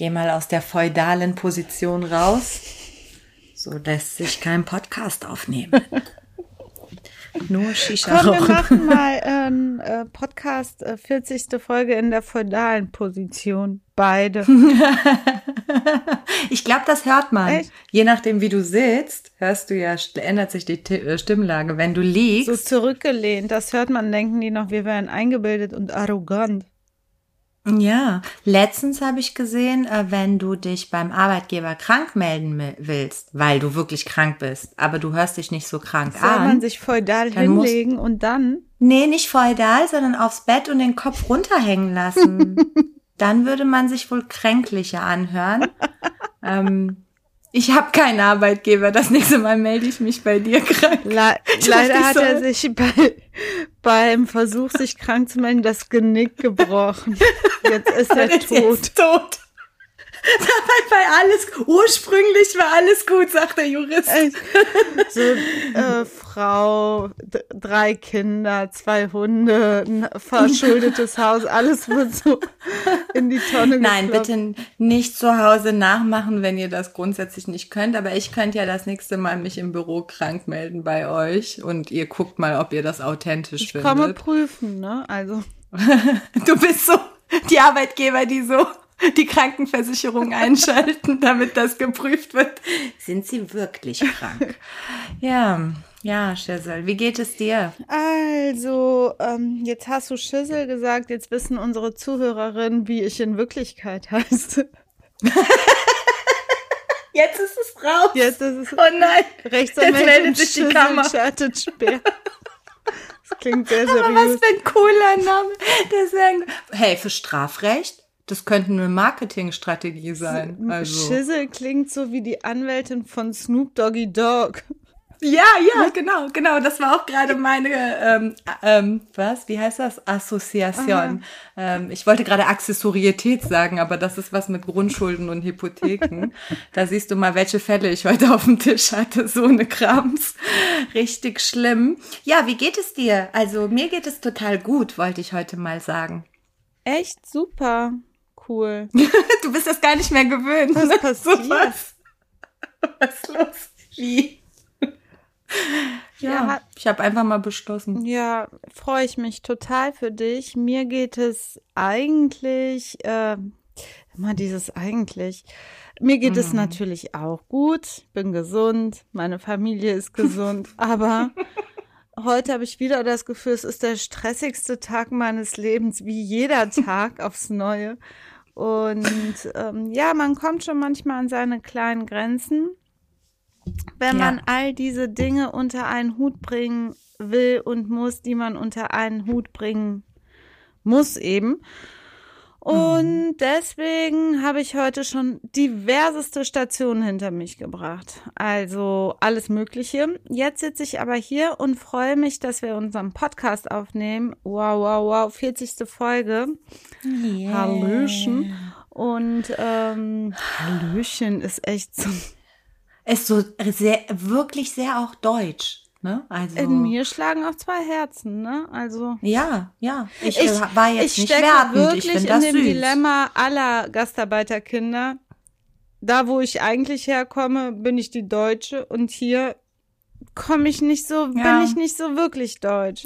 gehe mal aus der feudalen Position raus. So lässt sich kein Podcast aufnehmen. Nur Shisha Komm, wir machen mal einen äh, Podcast, äh, 40. Folge in der feudalen Position. Beide. ich glaube, das hört man. Echt? Je nachdem, wie du sitzt, hörst du ja, ändert sich die T äh, Stimmlage. Wenn du liegst, So zurückgelehnt. Das hört man, denken die noch, wir wären eingebildet und arrogant. Ja, letztens habe ich gesehen, äh, wenn du dich beim Arbeitgeber krank melden willst, weil du wirklich krank bist, aber du hörst dich nicht so krank Soll man an. sich feudal Dann muss- hinlegen und dann? Nee, nicht feudal, sondern aufs Bett und den Kopf runterhängen lassen. Dann würde man sich wohl kränklicher anhören. ähm, ich habe keinen Arbeitgeber. Das nächste Mal melde ich mich bei dir krank. Le leider hat ich er soll- sich bei, beim Versuch, sich krank zu melden, das Genick gebrochen. Jetzt ist er Jetzt tot. ist tot. Dabei bei alles, ursprünglich war alles gut, sagt der Jurist. So, äh, Frau, drei Kinder, zwei Hunde, ein verschuldetes Haus, alles wird so in die Tonne Nein, gekloppt. bitte nicht zu Hause nachmachen, wenn ihr das grundsätzlich nicht könnt. Aber ich könnte ja das nächste Mal mich im Büro krank melden bei euch und ihr guckt mal, ob ihr das authentisch Ich findet. komme prüfen, ne? Also, Du bist so die Arbeitgeber, die so die Krankenversicherung einschalten, damit das geprüft wird. Sind sie wirklich krank? ja, ja, Schissel, wie geht es dir? also, ähm, jetzt hast du Schüssel gesagt, jetzt wissen unsere Zuhörerinnen, wie ich in Wirklichkeit heiße. Jetzt ist es raus. Jetzt ist es Oh nein. Rechtsanwältin meldet sich die Schüssel Kammer. Speer. Das klingt sehr Aber was seriös. für ein cooler Name. Wär ein, hey, für Strafrecht? Das könnte eine Marketingstrategie sein. Also. Schissel klingt so wie die Anwältin von Snoop Doggy Dogg. Ja, ja, genau, genau. Das war auch gerade meine, ähm, ähm, was, wie heißt das? Assoziation. Ähm, ich wollte gerade Accessorietät sagen, aber das ist was mit Grundschulden und Hypotheken. da siehst du mal, welche Fälle ich heute auf dem Tisch hatte. So eine Krams. Richtig schlimm. Ja, wie geht es dir? Also mir geht es total gut, wollte ich heute mal sagen. Echt super cool. Du bist das gar nicht mehr gewöhnt. Was ne? passiert? So was. Was ist los? Wie? Ja, Ja. ich habe einfach mal beschlossen. Ja, freue ich mich total für dich. Mir geht es eigentlich, äh, immer dieses eigentlich. Mir geht es natürlich auch gut. Bin gesund, meine Familie ist gesund, aber heute habe ich wieder das Gefühl, es ist der stressigste Tag meines Lebens, wie jeder Tag aufs Neue. Und ähm, ja, man kommt schon manchmal an seine kleinen Grenzen wenn Ja. man all diese Dinge unter einen Hut bringen will und muss, die man unter einen Hut bringen muss eben. Und deswegen habe ich heute schon diverseste Stationen hinter mich gebracht. Also alles Mögliche. Jetzt sitze ich aber hier und freue mich, dass wir unseren Podcast aufnehmen. Wow, wow, wow. 40. Folge. Hallöchen. Und ähm, Hallöchen ist echt so Ist so sehr, wirklich sehr auch deutsch, ne? Also. In mir schlagen auch zwei Herzen, ne? Also Ja, ja. Ich, ich, äh, war jetzt ich nicht stecke wertend. wirklich ich in das dem süß. Dilemma aller Gastarbeiterkinder. Da, wo ich eigentlich herkomme, bin ich die Deutsche und hier komme ich nicht so, Ja. bin ich nicht so wirklich deutsch.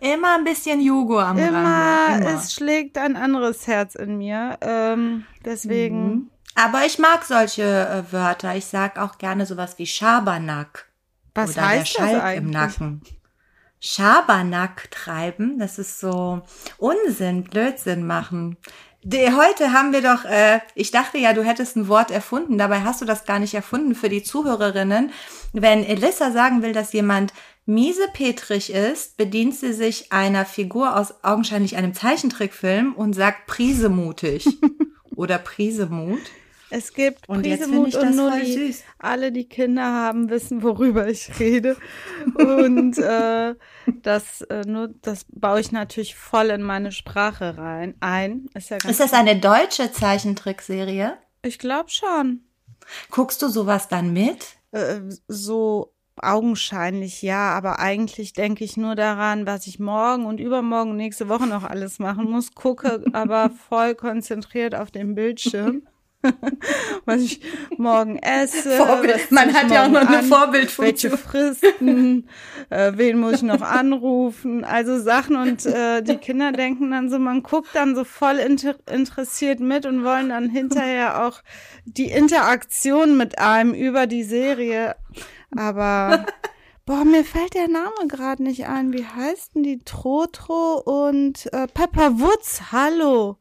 Immer ein bisschen Jugo am Immer, Rande. Immer. es schlägt ein anderes Herz in mir. Ähm, deswegen. Mhm. Aber ich mag solche äh, Wörter. Ich sag auch gerne sowas wie Schabernack. Was oder heißt der Schalk eigentlich? im Nacken. Schabernack treiben, das ist so Unsinn, Blödsinn machen. Die, heute haben wir doch, äh, ich dachte ja, du hättest ein Wort erfunden, dabei hast du das gar nicht erfunden für die Zuhörerinnen. Wenn Elissa sagen will, dass jemand miesepetrig ist, bedient sie sich einer Figur aus augenscheinlich einem Zeichentrickfilm und sagt prisemutig oder Prisemut. Es gibt Und Prisemut und Nulli. Alle, die Kinder haben, wissen, worüber ich rede. Und äh, das, äh, nur, das baue ich natürlich voll in meine Sprache rein ein. Ist ja ganz Ist das eine deutsche Zeichentrickserie? Ich glaube schon. Guckst du sowas dann mit? Äh, so augenscheinlich ja, aber eigentlich denke ich nur daran, was ich morgen und übermorgen und nächste Woche noch alles machen muss, gucke aber voll konzentriert auf den Bildschirm. was ich morgen esse. Vorbild. Man hat ja auch noch eine Vorbildfunktion. Welche Fristen, äh, wen muss ich noch anrufen, also Sachen und äh, die Kinder denken dann so, man guckt dann so voll inter interessiert mit und wollen dann hinterher auch die Interaktion mit einem über die Serie. Aber Boah, mir fällt der Name gerade nicht ein. Wie heißen die? Trotro und äh, Pepper Woods. Hallo.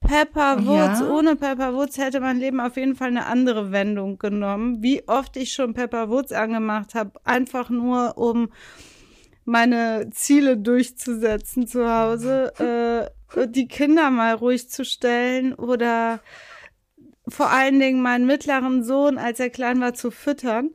Pepper Woods. Ja. Ohne Pepper Woods hätte mein Leben auf jeden Fall eine andere Wendung genommen. Wie oft ich schon Pepper Woods angemacht habe, einfach nur um meine Ziele durchzusetzen zu Hause, äh, die Kinder mal ruhig zu stellen oder vor allen Dingen meinen mittleren Sohn, als er klein war, zu füttern.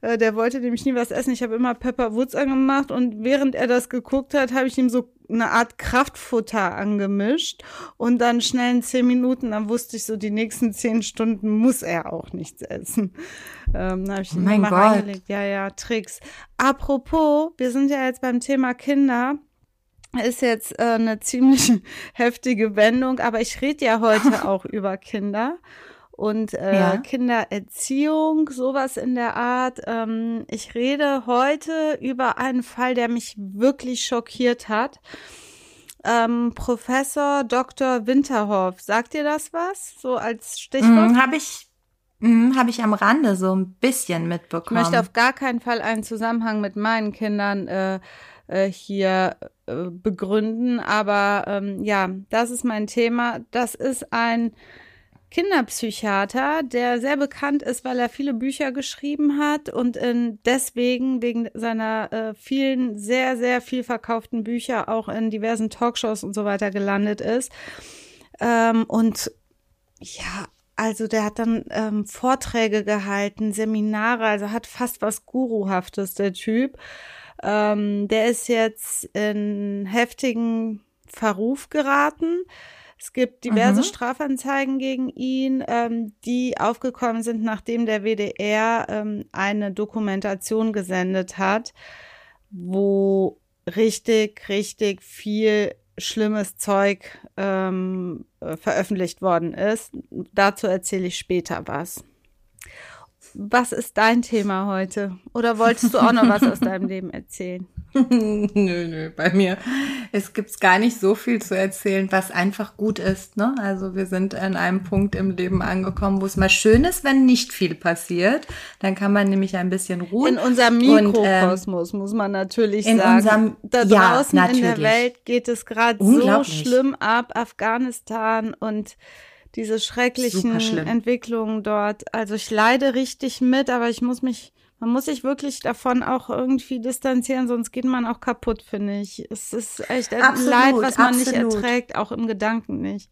Äh, der wollte nämlich nie was essen. Ich habe immer Pepper Woods angemacht und während er das geguckt hat, habe ich ihm so eine Art Kraftfutter angemischt und dann schnell in zehn Minuten, dann wusste ich so, die nächsten zehn Stunden muss er auch nichts essen. Ähm, habe ich ihn oh mal reingelegt. Ja, ja, Tricks. Apropos, wir sind ja jetzt beim Thema Kinder ist jetzt äh, eine ziemlich heftige Wendung, aber ich rede ja heute auch über Kinder und äh, ja. Kindererziehung, sowas in der Art. Ähm, ich rede heute über einen Fall, der mich wirklich schockiert hat. Ähm, Professor Dr. Winterhoff, sagt dir das was? So als Stichwort? Mm, Habe ich, mm, hab ich am Rande so ein bisschen mitbekommen. Ich möchte auf gar keinen Fall einen Zusammenhang mit meinen Kindern äh, äh, hier äh, begründen, aber ähm, ja, das ist mein Thema. Das ist ein Kinderpsychiater, der sehr bekannt ist, weil er viele Bücher geschrieben hat und in, deswegen wegen seiner äh, vielen sehr, sehr viel verkauften Bücher auch in diversen Talkshows und so weiter gelandet ist. Ähm, und ja, also der hat dann ähm, Vorträge gehalten, Seminare, also hat fast was Guruhaftes, der Typ. Ähm, der ist jetzt in heftigen Verruf geraten es gibt diverse mhm. Strafanzeigen gegen ihn, ähm, die aufgekommen sind, nachdem der WDR ähm, eine Dokumentation gesendet hat, wo richtig, richtig viel schlimmes Zeug ähm, äh, veröffentlicht worden ist. Dazu erzähle ich später was. Was ist dein Thema heute? Oder wolltest du auch noch was aus deinem Leben erzählen? nö, nö, bei mir. Es gibt gar nicht so viel zu erzählen, was einfach gut ist. Ne? Also wir sind an einem Punkt im Leben angekommen, wo es mal schön ist, wenn nicht viel passiert. Dann kann man nämlich ein bisschen ruhen. In unserem Mikrokosmos und, ähm, muss man natürlich in sagen. Unserem, da draußen ja, in der Welt geht es gerade so schlimm ab, Afghanistan und diese schrecklichen Entwicklungen dort. Also ich leide richtig mit, aber ich muss mich man muss sich wirklich davon auch irgendwie distanzieren, sonst geht man auch kaputt, finde ich. Es ist echt ein absolut, Leid, was man absolut. nicht erträgt, auch im Gedanken nicht.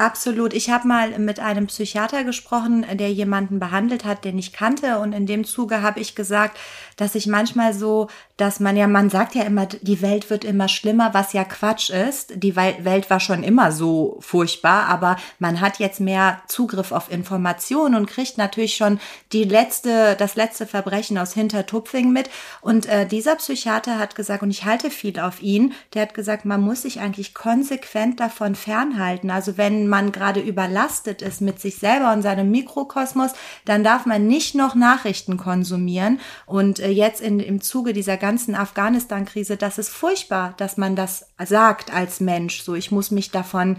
Absolut. Ich habe mal mit einem Psychiater gesprochen, der jemanden behandelt hat, den ich kannte. Und in dem Zuge habe ich gesagt, dass ich manchmal so, dass man ja, man sagt ja immer, die Welt wird immer schlimmer, was ja Quatsch ist. Die Welt war schon immer so furchtbar, aber man hat jetzt mehr Zugriff auf Informationen und kriegt natürlich schon die letzte, das letzte Verbrechen aus Hintertupfing mit. Und äh, dieser Psychiater hat gesagt, und ich halte viel auf ihn, der hat gesagt, man muss sich eigentlich konsequent davon fernhalten. Also wenn man gerade überlastet ist mit sich selber und seinem Mikrokosmos, dann darf man nicht noch Nachrichten konsumieren. Und äh, jetzt in, im Zuge dieser ganzen Afghanistan-Krise, das ist furchtbar, dass man das sagt als Mensch. So, ich muss mich davon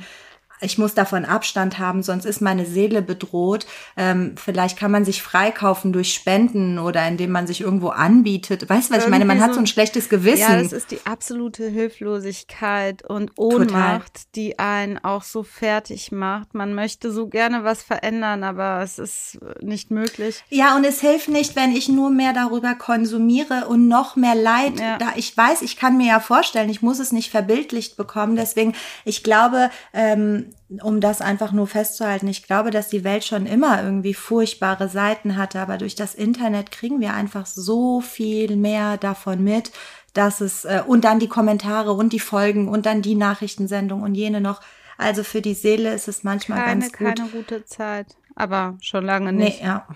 ich muss davon Abstand haben, sonst ist meine Seele bedroht. Ähm, vielleicht kann man sich freikaufen durch Spenden oder indem man sich irgendwo anbietet. Weißt du, was Irgendwie ich meine? Man so, hat so ein schlechtes Gewissen. Ja, das ist die absolute Hilflosigkeit und Ohnmacht, Total. die einen auch so fertig macht. Man möchte so gerne was verändern, aber es ist nicht möglich. Ja, und es hilft nicht, wenn ich nur mehr darüber konsumiere und noch mehr Leid. Ja. Da ich weiß, ich kann mir ja vorstellen, ich muss es nicht verbildlicht bekommen. Deswegen, ich glaube, ähm, um das einfach nur festzuhalten, ich glaube, dass die Welt schon immer irgendwie furchtbare Seiten hatte, aber durch das Internet kriegen wir einfach so viel mehr davon mit, dass es äh, und dann die Kommentare und die Folgen und dann die Nachrichtensendung und jene noch. Also für die Seele ist es manchmal keine, ganz gut. Keine gute Zeit, aber schon lange nicht. Nee, ja.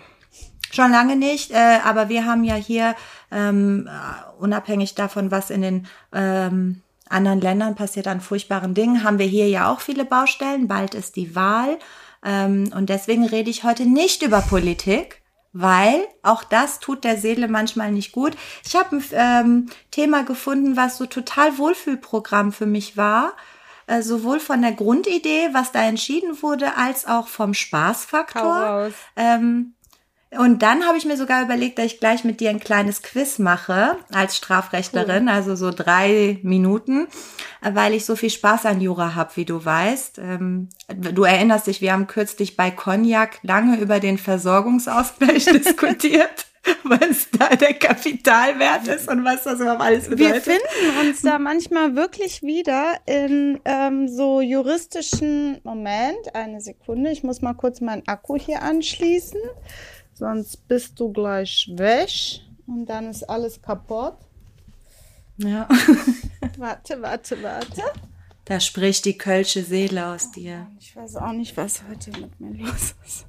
Schon lange nicht, äh, aber wir haben ja hier ähm, äh, unabhängig davon, was in den ähm, anderen Ländern passiert an furchtbaren Dingen, haben wir hier ja auch viele Baustellen. Bald ist die Wahl. Ähm, und deswegen rede ich heute nicht über Politik, weil auch das tut der Seele manchmal nicht gut. Ich habe ein ähm, Thema gefunden, was so total Wohlfühlprogramm für mich war. Äh, sowohl von der Grundidee, was da entschieden wurde, als auch vom Spaßfaktor. Ähm, und dann habe ich mir sogar überlegt, dass ich gleich mit dir ein kleines Quiz mache als Strafrechtlerin, cool. also so drei Minuten, weil ich so viel Spaß an Jura habe, wie du weißt. Ähm, du erinnerst dich, wir haben kürzlich bei Cognac lange über den Versorgungsausgleich diskutiert. was da der Kapitalwert ist und was das überhaupt alles bedeutet. Wir finden uns da manchmal wirklich wieder in ähm, so juristischen Moment. Eine Sekunde, ich muss mal kurz meinen Akku hier anschließen sonst bist du gleich weg und dann ist alles kaputt. Ja. warte, warte, warte. Da spricht die kölsche Seele aus dir. Ich weiß auch nicht, was heute mit mir los ist.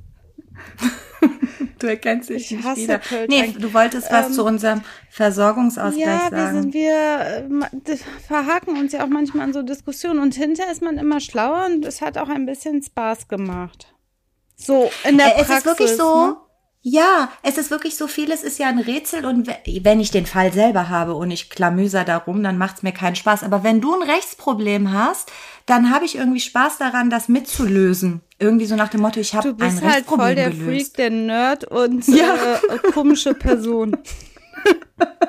du erkennst dich ich nicht wieder. Kölsch nee, du wolltest was ähm, zu unserem Versorgungsausgleich ja, sagen. Ja, wir, wir äh, verhaken uns ja auch manchmal in so Diskussionen und hinterher ist man immer schlauer und es hat auch ein bisschen Spaß gemacht. So, in der äh, Praxis. Es ist wirklich so, ne? Ja, es ist wirklich so vieles ist ja ein Rätsel und wenn ich den Fall selber habe und ich klamüser darum, dann macht es mir keinen Spaß. Aber wenn du ein Rechtsproblem hast, dann habe ich irgendwie Spaß daran, das mitzulösen. Irgendwie so nach dem Motto, ich habe ein Rechtsproblem halt voll der gelöst. Freak, der Nerd und ja. äh, komische Person.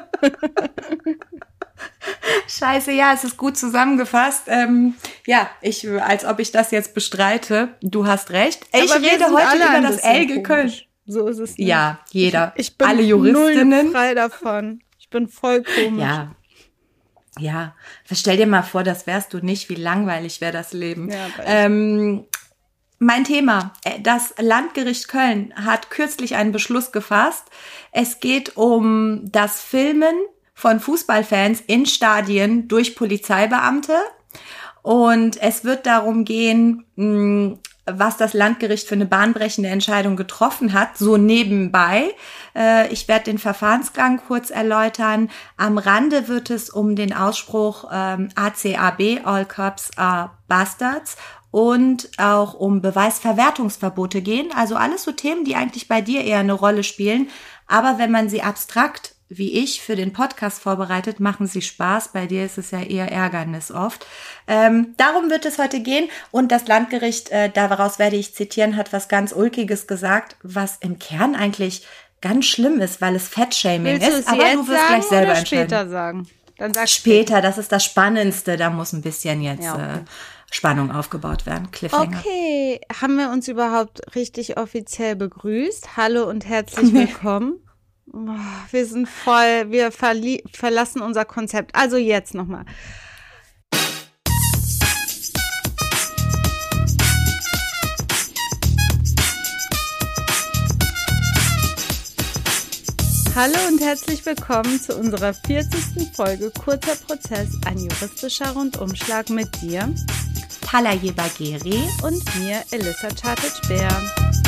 Scheiße, ja, es ist gut zusammengefasst. Ähm, ja, ich, als ob ich das jetzt bestreite. Du hast recht. Ich rede heute über das Elge Köln. So ist es. Nicht. Ja, jeder. Ich, ich bin alle Juristinnen null frei davon. Ich bin voll komisch. Ja. Ja, stell dir mal vor, das wärst du nicht, wie langweilig wäre das Leben. Ja, ähm, mein Thema. Äh, das Landgericht Köln hat kürzlich einen Beschluss gefasst. Es geht um das Filmen von Fußballfans in Stadien durch Polizeibeamte. Und es wird darum gehen, was das Landgericht für eine bahnbrechende Entscheidung getroffen hat, so nebenbei. Äh, ich werde den Verfahrensgang kurz erläutern. Am Rande wird es um den Ausspruch ähm, ACAB, All Cops are Bastards, und auch um Beweisverwertungsverbote gehen. Also alles so Themen, die eigentlich bei dir eher eine Rolle spielen. Aber wenn man sie abstrakt wie ich für den Podcast vorbereitet, machen sie Spaß. Bei dir ist es ja eher Ärgernis oft. Ähm, darum wird es heute gehen. Und das Landgericht, äh, daraus werde ich zitieren, hat was ganz Ulkiges gesagt, was im Kern eigentlich ganz schlimm ist, weil es Fettshaming ist. Aber du wirst gleich selber entscheiden. Später sagen. Dann sag später, später, das ist das Spannendste. Da muss ein bisschen jetzt ja, okay. äh, Spannung aufgebaut werden. Cliffhanger. Okay, haben wir uns überhaupt richtig offiziell begrüßt? Hallo und herzlich willkommen. Wir sind voll, wir verlassen unser Konzept. Also jetzt nochmal. Hallo und herzlich willkommen zu unserer 40. Folge Kurzer Prozess, ein juristischer Rundumschlag mit dir, Talaye Bagheri und mir, Elissa Chartic-Bär.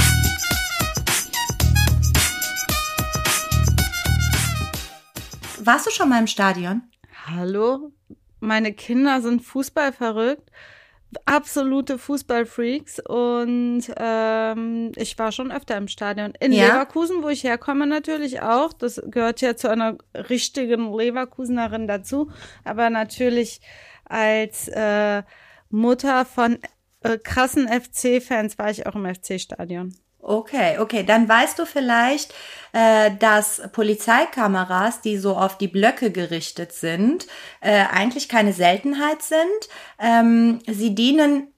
Warst du schon mal im Stadion? Hallo? Meine Kinder sind Fußball verrückt, absolute Fußballfreaks und ähm, ich war schon öfter im Stadion. In ja? Leverkusen, wo ich herkomme, natürlich auch. Das gehört ja zu einer richtigen Leverkusenerin dazu. Aber natürlich als äh, Mutter von äh, krassen FC-Fans war ich auch im FC-Stadion. Okay, okay. Dann weißt du vielleicht, äh, dass Polizeikameras, die so auf die Blöcke gerichtet sind, äh, eigentlich keine Seltenheit sind. Ähm, sie dienen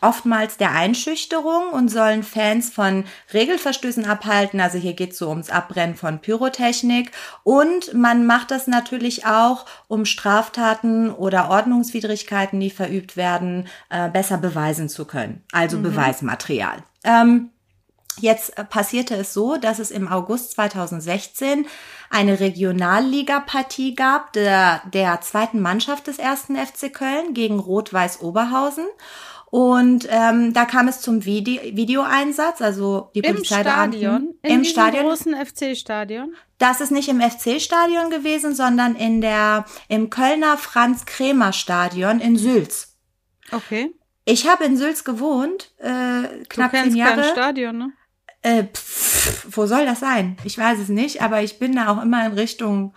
oftmals der Einschüchterung und sollen Fans von Regelverstößen abhalten. Also hier geht es so ums Abbrennen von Pyrotechnik. Und man macht das natürlich auch, um Straftaten oder Ordnungswidrigkeiten, die verübt werden, äh, besser beweisen zu können. Also mhm. Beweismaterial. Ähm, Jetzt äh, passierte es so, dass es im August 2016 eine Regionalliga-Partie gab der, der zweiten Mannschaft des ersten FC Köln gegen Rot-Weiß Oberhausen. Und ähm, da kam es zum Video Videoeinsatz, also die Polizei Im Stadion? In Im Stadion. großen FC-Stadion? Das ist nicht im FC-Stadion gewesen, sondern in der, im Kölner Franz-Kremer-Stadion in Sülz. Okay. Ich habe in Sülz gewohnt, äh, knapp du kennst zehn Jahre. kein Stadion, ne? Äh, pff, wo soll das sein? Ich weiß es nicht, aber ich bin da auch immer in Richtung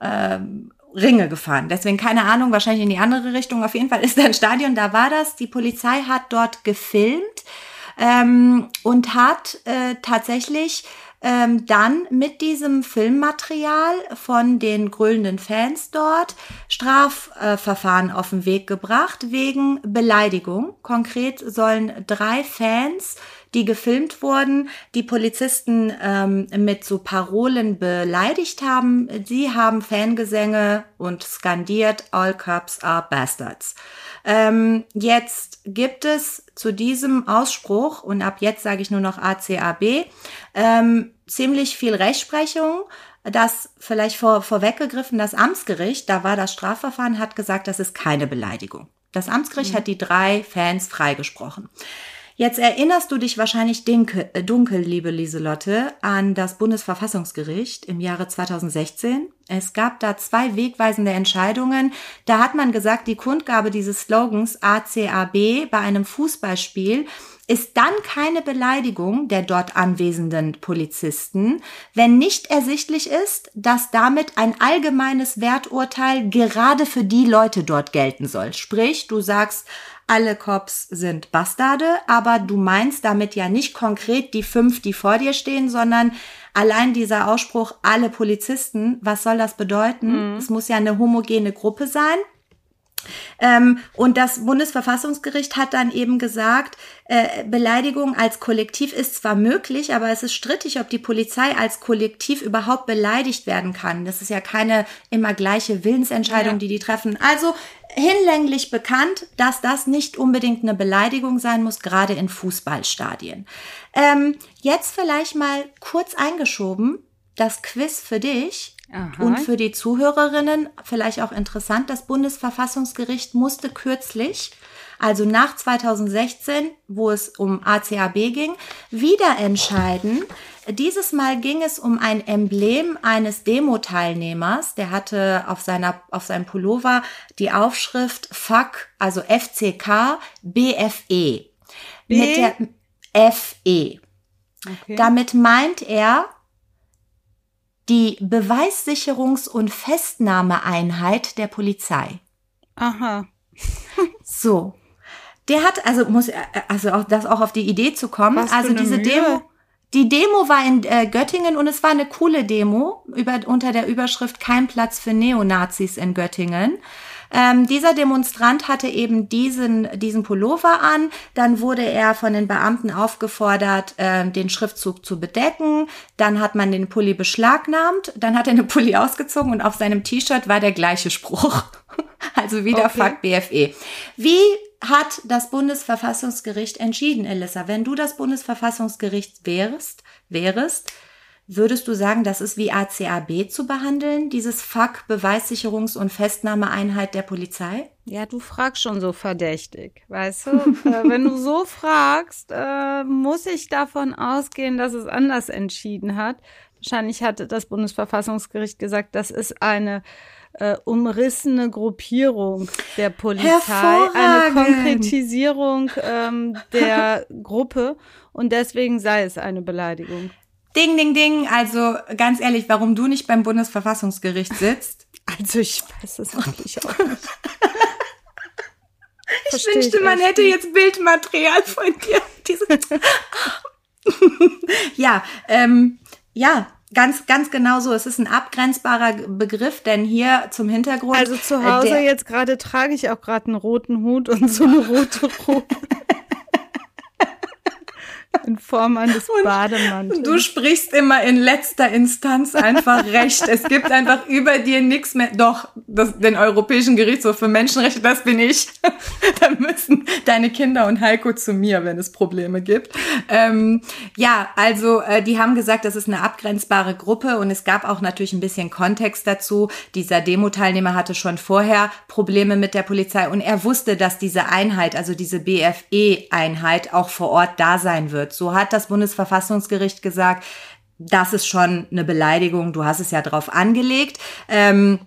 ähm, Ringe gefahren. Deswegen keine Ahnung, wahrscheinlich in die andere Richtung. Auf jeden Fall ist da ein Stadion, da war das. Die Polizei hat dort gefilmt ähm, und hat äh, tatsächlich ähm, dann mit diesem Filmmaterial von den grölenden Fans dort Strafverfahren äh, auf den Weg gebracht wegen Beleidigung. Konkret sollen drei Fans die gefilmt wurden, die Polizisten ähm, mit so Parolen beleidigt haben. Sie haben Fangesänge und skandiert, All Cops are Bastards. Ähm, jetzt gibt es zu diesem Ausspruch, und ab jetzt sage ich nur noch ACAB, ähm, ziemlich viel Rechtsprechung. Das vielleicht vor, vorweggegriffen, das Amtsgericht, da war das Strafverfahren, hat gesagt, das ist keine Beleidigung. Das Amtsgericht mhm. hat die drei Fans freigesprochen. Jetzt erinnerst du dich wahrscheinlich dunkel, äh, dunkel, liebe Lieselotte, an das Bundesverfassungsgericht im Jahre 2016. Es gab da zwei wegweisende Entscheidungen. Da hat man gesagt, die Kundgabe dieses Slogans ACAB bei einem Fußballspiel ist dann keine Beleidigung der dort anwesenden Polizisten, wenn nicht ersichtlich ist, dass damit ein allgemeines Werturteil gerade für die Leute dort gelten soll. Sprich, du sagst, alle Cops sind Bastarde, aber du meinst damit ja nicht konkret die fünf, die vor dir stehen, sondern allein dieser Ausspruch, alle Polizisten, was soll das bedeuten? Mhm. Es muss ja eine homogene Gruppe sein. Ähm, und das Bundesverfassungsgericht hat dann eben gesagt, äh, Beleidigung als Kollektiv ist zwar möglich, aber es ist strittig, ob die Polizei als Kollektiv überhaupt beleidigt werden kann. Das ist ja keine immer gleiche Willensentscheidung, ja. die die treffen. Also hinlänglich bekannt, dass das nicht unbedingt eine Beleidigung sein muss, gerade in Fußballstadien. Ähm, jetzt vielleicht mal kurz eingeschoben, das Quiz für dich. Aha. Und für die Zuhörerinnen vielleicht auch interessant, das Bundesverfassungsgericht musste kürzlich, also nach 2016, wo es um ACAB ging, wieder entscheiden. Dieses Mal ging es um ein Emblem eines Demo-Teilnehmers. Der hatte auf seiner, auf seinem Pullover die Aufschrift Fuck, also FCK BFE. B? Mit der FE. Okay. Damit meint er, die Beweissicherungs- und Festnahmeeinheit der Polizei. Aha. so. Der hat, also muss, also auch das auch auf die Idee zu kommen. Was also diese Mühe. Demo, die Demo war in äh, Göttingen und es war eine coole Demo über, unter der Überschrift Kein Platz für Neonazis in Göttingen. Ähm, dieser Demonstrant hatte eben diesen, diesen Pullover an. Dann wurde er von den Beamten aufgefordert, äh, den Schriftzug zu bedecken. Dann hat man den Pulli beschlagnahmt. Dann hat er den Pulli ausgezogen und auf seinem T-Shirt war der gleiche Spruch. also wieder okay. Fuck BFE. Wie hat das Bundesverfassungsgericht entschieden, Elissa? Wenn du das Bundesverfassungsgericht wärst, wärst, Würdest du sagen, das ist wie ACAB zu behandeln, dieses FAK, Beweissicherungs- und Festnahmeeinheit der Polizei? Ja, du fragst schon so verdächtig, weißt du? äh, wenn du so fragst, äh, muss ich davon ausgehen, dass es anders entschieden hat. Wahrscheinlich hatte das Bundesverfassungsgericht gesagt, das ist eine äh, umrissene Gruppierung der Polizei, eine Konkretisierung ähm, der Gruppe und deswegen sei es eine Beleidigung. Ding, ding, ding. Also ganz ehrlich, warum du nicht beim Bundesverfassungsgericht sitzt? Also ich weiß es wirklich auch nicht. ich wünschte, man hätte nicht. jetzt Bildmaterial von dir. ja, ähm, ja, ganz, ganz genau so. Es ist ein abgrenzbarer Begriff, denn hier zum Hintergrund. Also zu Hause äh, jetzt gerade trage ich auch gerade einen roten Hut und so eine rote Robe. In Form eines Bademantels. Du sprichst immer in letzter Instanz einfach recht. Es gibt einfach über dir nichts mehr. Doch, das, den Europäischen Gerichtshof für Menschenrechte, das bin ich. da müssen deine Kinder und Heiko zu mir, wenn es Probleme gibt. Ähm, ja, also äh, die haben gesagt, das ist eine abgrenzbare Gruppe und es gab auch natürlich ein bisschen Kontext dazu. Dieser Demo-Teilnehmer hatte schon vorher Probleme mit der Polizei und er wusste, dass diese Einheit, also diese BFE-Einheit auch vor Ort da sein wird. So hat das Bundesverfassungsgericht gesagt, das ist schon eine Beleidigung, du hast es ja drauf angelegt. Ähm,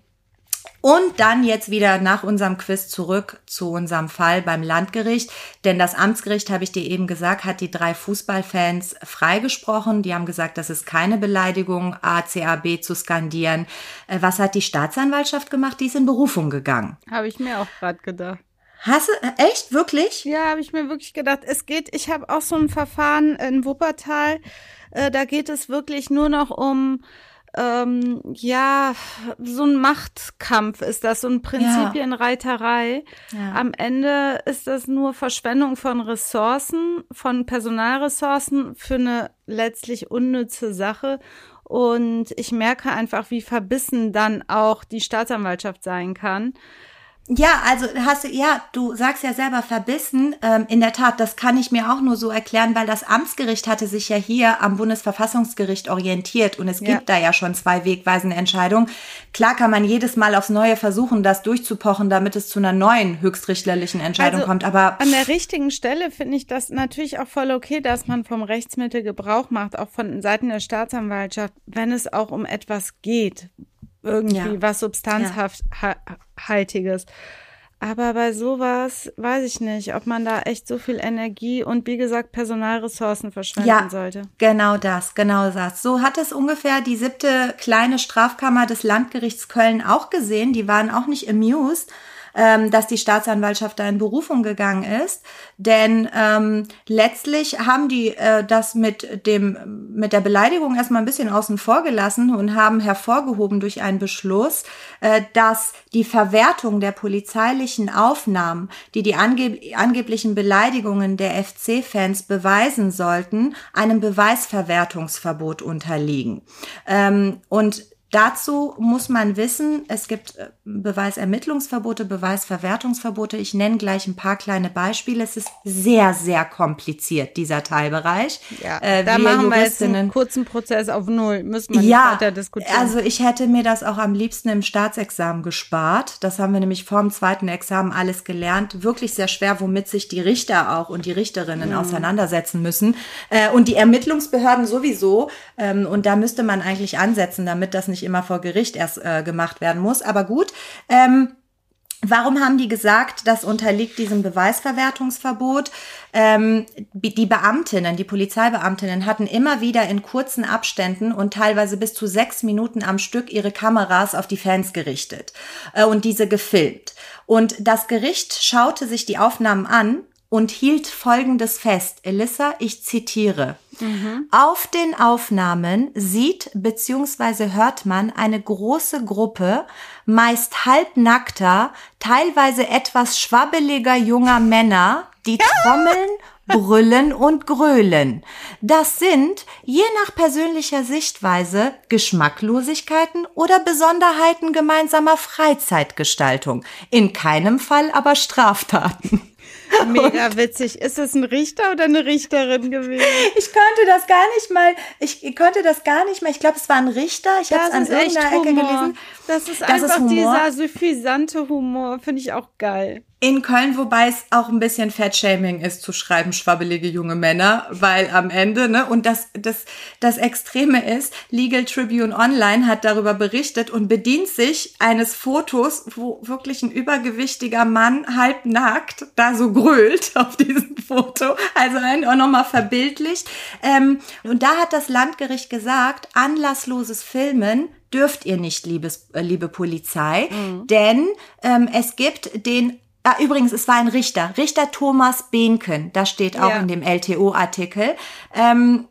Und dann jetzt wieder nach unserem Quiz zurück zu unserem Fall beim Landgericht. Denn das Amtsgericht, habe ich dir eben gesagt, hat die drei Fußballfans freigesprochen. Die haben gesagt, das ist keine Beleidigung, ACAB zu skandieren. Äh, was hat die Staatsanwaltschaft gemacht? Die ist in Berufung gegangen. Habe ich mir auch gerade gedacht. Hast du, äh, echt, wirklich? Ja, habe ich mir wirklich gedacht. Es geht, ich habe auch so ein Verfahren in Wuppertal. Äh, da geht es wirklich nur noch um ähm, ja, so ein Machtkampf ist das, so ein Prinzipienreiterei. Ja. Am Ende ist das nur Verschwendung von Ressourcen, von Personalressourcen für eine letztlich unnütze Sache. Und ich merke einfach, wie verbissen dann auch die Staatsanwaltschaft sein kann. Ja, also hast du, ja, du sagst ja selber verbissen. Ähm, in der Tat, das kann ich mir auch nur so erklären, weil das Amtsgericht hatte sich ja hier am Bundesverfassungsgericht orientiert und es gibt ja. da ja schon zwei wegweisende Entscheidungen. Klar kann man jedes Mal aufs Neue versuchen, das durchzupochen, damit es zu einer neuen höchstrichterlichen Entscheidung also, kommt. Aber an der richtigen Stelle finde ich das natürlich auch voll okay, dass man vom Rechtsmittel Gebrauch macht, auch von Seiten der Staatsanwaltschaft, wenn es auch um etwas geht, irgendwie ja. was substanzhaltiges. Aber bei sowas weiß ich nicht, ob man da echt so viel Energie und wie gesagt Personalressourcen verschwenden ja, sollte. Genau das, genau das. So hat es ungefähr die siebte kleine Strafkammer des Landgerichts Köln auch gesehen. Die waren auch nicht amused ähm, dass die Staatsanwaltschaft da in Berufung gegangen ist. Denn ähm, letztlich haben die äh, das mit dem mit der Beleidigung erstmal ein bisschen außen vor gelassen und haben hervorgehoben durch einen Beschluss, äh, dass die Verwertung der polizeilichen Aufnahmen, die die angeb angeblichen Beleidigungen der FC-Fans beweisen sollten, einem Beweisverwertungsverbot unterliegen. Ähm, und Dazu muss man wissen, es gibt äh, Beweisermittlungsverbote, Beweisverwertungsverbote. Ich nenne gleich ein paar kleine Beispiele. Es ist sehr, sehr kompliziert, dieser Teilbereich. Ja, äh, da machen wir jetzt einen kurzen Prozess auf Null. Müssen wir nicht ja, weiter diskutieren. Also ich hätte mir das auch am liebsten im Staatsexamen gespart. Das haben wir nämlich vor dem zweiten Examen alles gelernt. Wirklich sehr schwer, womit sich die Richter auch und die Richterinnen mhm. auseinandersetzen müssen. Äh, und die Ermittlungsbehörden sowieso. Ähm, und da müsste man eigentlich ansetzen, damit das nicht immer vor Gericht erst äh, gemacht werden muss. Aber gut. Ähm, Warum haben die gesagt, das unterliegt diesem Beweisverwertungsverbot? Ähm, die Beamtinnen, die Polizeibeamtinnen hatten immer wieder in kurzen Abständen und teilweise bis zu sechs Minuten am Stück ihre Kameras auf die Fans gerichtet äh, und diese gefilmt. Und das Gericht schaute sich die Aufnahmen an und hielt Folgendes fest. Elissa, ich zitiere. Mhm. Auf den Aufnahmen sieht bzw. hört man eine große Gruppe meist halbnackter, teilweise etwas schwabbeliger junger Männer, die trommeln, brüllen und grölen. Das sind, je nach persönlicher Sichtweise, Geschmacklosigkeiten oder Besonderheiten gemeinsamer Freizeitgestaltung. In keinem Fall aber Straftaten. Mega witzig. Ist es ein Richter oder eine Richterin gewesen? Ich konnte das gar nicht mal, ich konnte das gar nicht mal, ich glaube, es war ein Richter, ich habe es an irgendeiner Ecke gelesen. Das ist das einfach ist dieser suffisante Humor, finde ich auch geil in Köln, wobei es auch ein bisschen Fettshaming ist zu schreiben, schwabbelige junge Männer, weil am Ende, ne, und das, das, das Extreme ist, Legal Tribune Online hat darüber berichtet und bedient sich eines Fotos, wo wirklich ein übergewichtiger Mann halb nackt da so grölt auf diesem Foto, also einen auch nochmal verbildlicht. Ähm, und da hat das Landgericht gesagt, anlassloses Filmen dürft ihr nicht, liebes, äh, liebe Polizei, mhm. denn ähm, es gibt den Ah, übrigens, es war ein Richter, Richter Thomas Behnken, das steht auch ja. in dem LTO-Artikel. Ähm,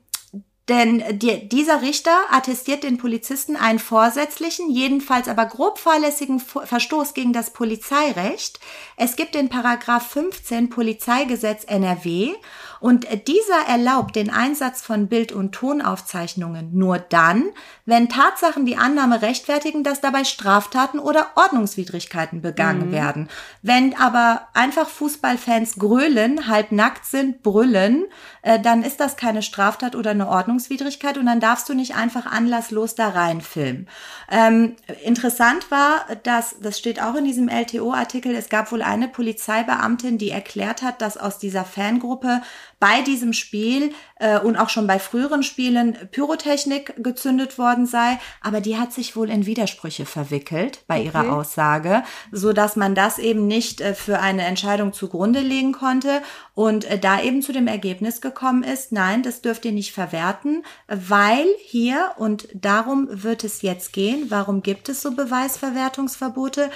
denn die, dieser Richter attestiert den Polizisten einen vorsätzlichen, jedenfalls aber grob fahrlässigen Verstoß gegen das Polizeirecht. Es gibt den Paragraph 15 Polizeigesetz NRW und dieser erlaubt den Einsatz von Bild- und Tonaufzeichnungen nur dann, wenn Tatsachen die Annahme rechtfertigen, dass dabei Straftaten oder Ordnungswidrigkeiten begangen mhm. werden. Wenn aber einfach Fußballfans grölen, halb nackt sind, brüllen, äh, dann ist das keine Straftat oder eine Ordnungswidrigkeit und dann darfst du nicht einfach anlasslos da reinfilmen. Ähm, interessant war, dass, das steht auch in diesem LTO-Artikel, es gab wohl eine Polizeibeamtin, die erklärt hat, dass aus dieser Fangruppe bei diesem Spiel äh, und auch schon bei früheren Spielen Pyrotechnik gezündet worden sei, aber die hat sich wohl in Widersprüche verwickelt bei okay. ihrer Aussage, so dass man das eben nicht äh, für eine Entscheidung zugrunde legen konnte und äh, da eben zu dem Ergebnis gekommen ist, nein, das dürft ihr nicht verwerten, weil hier und darum wird es jetzt gehen, warum gibt es so Beweisverwertungsverbote?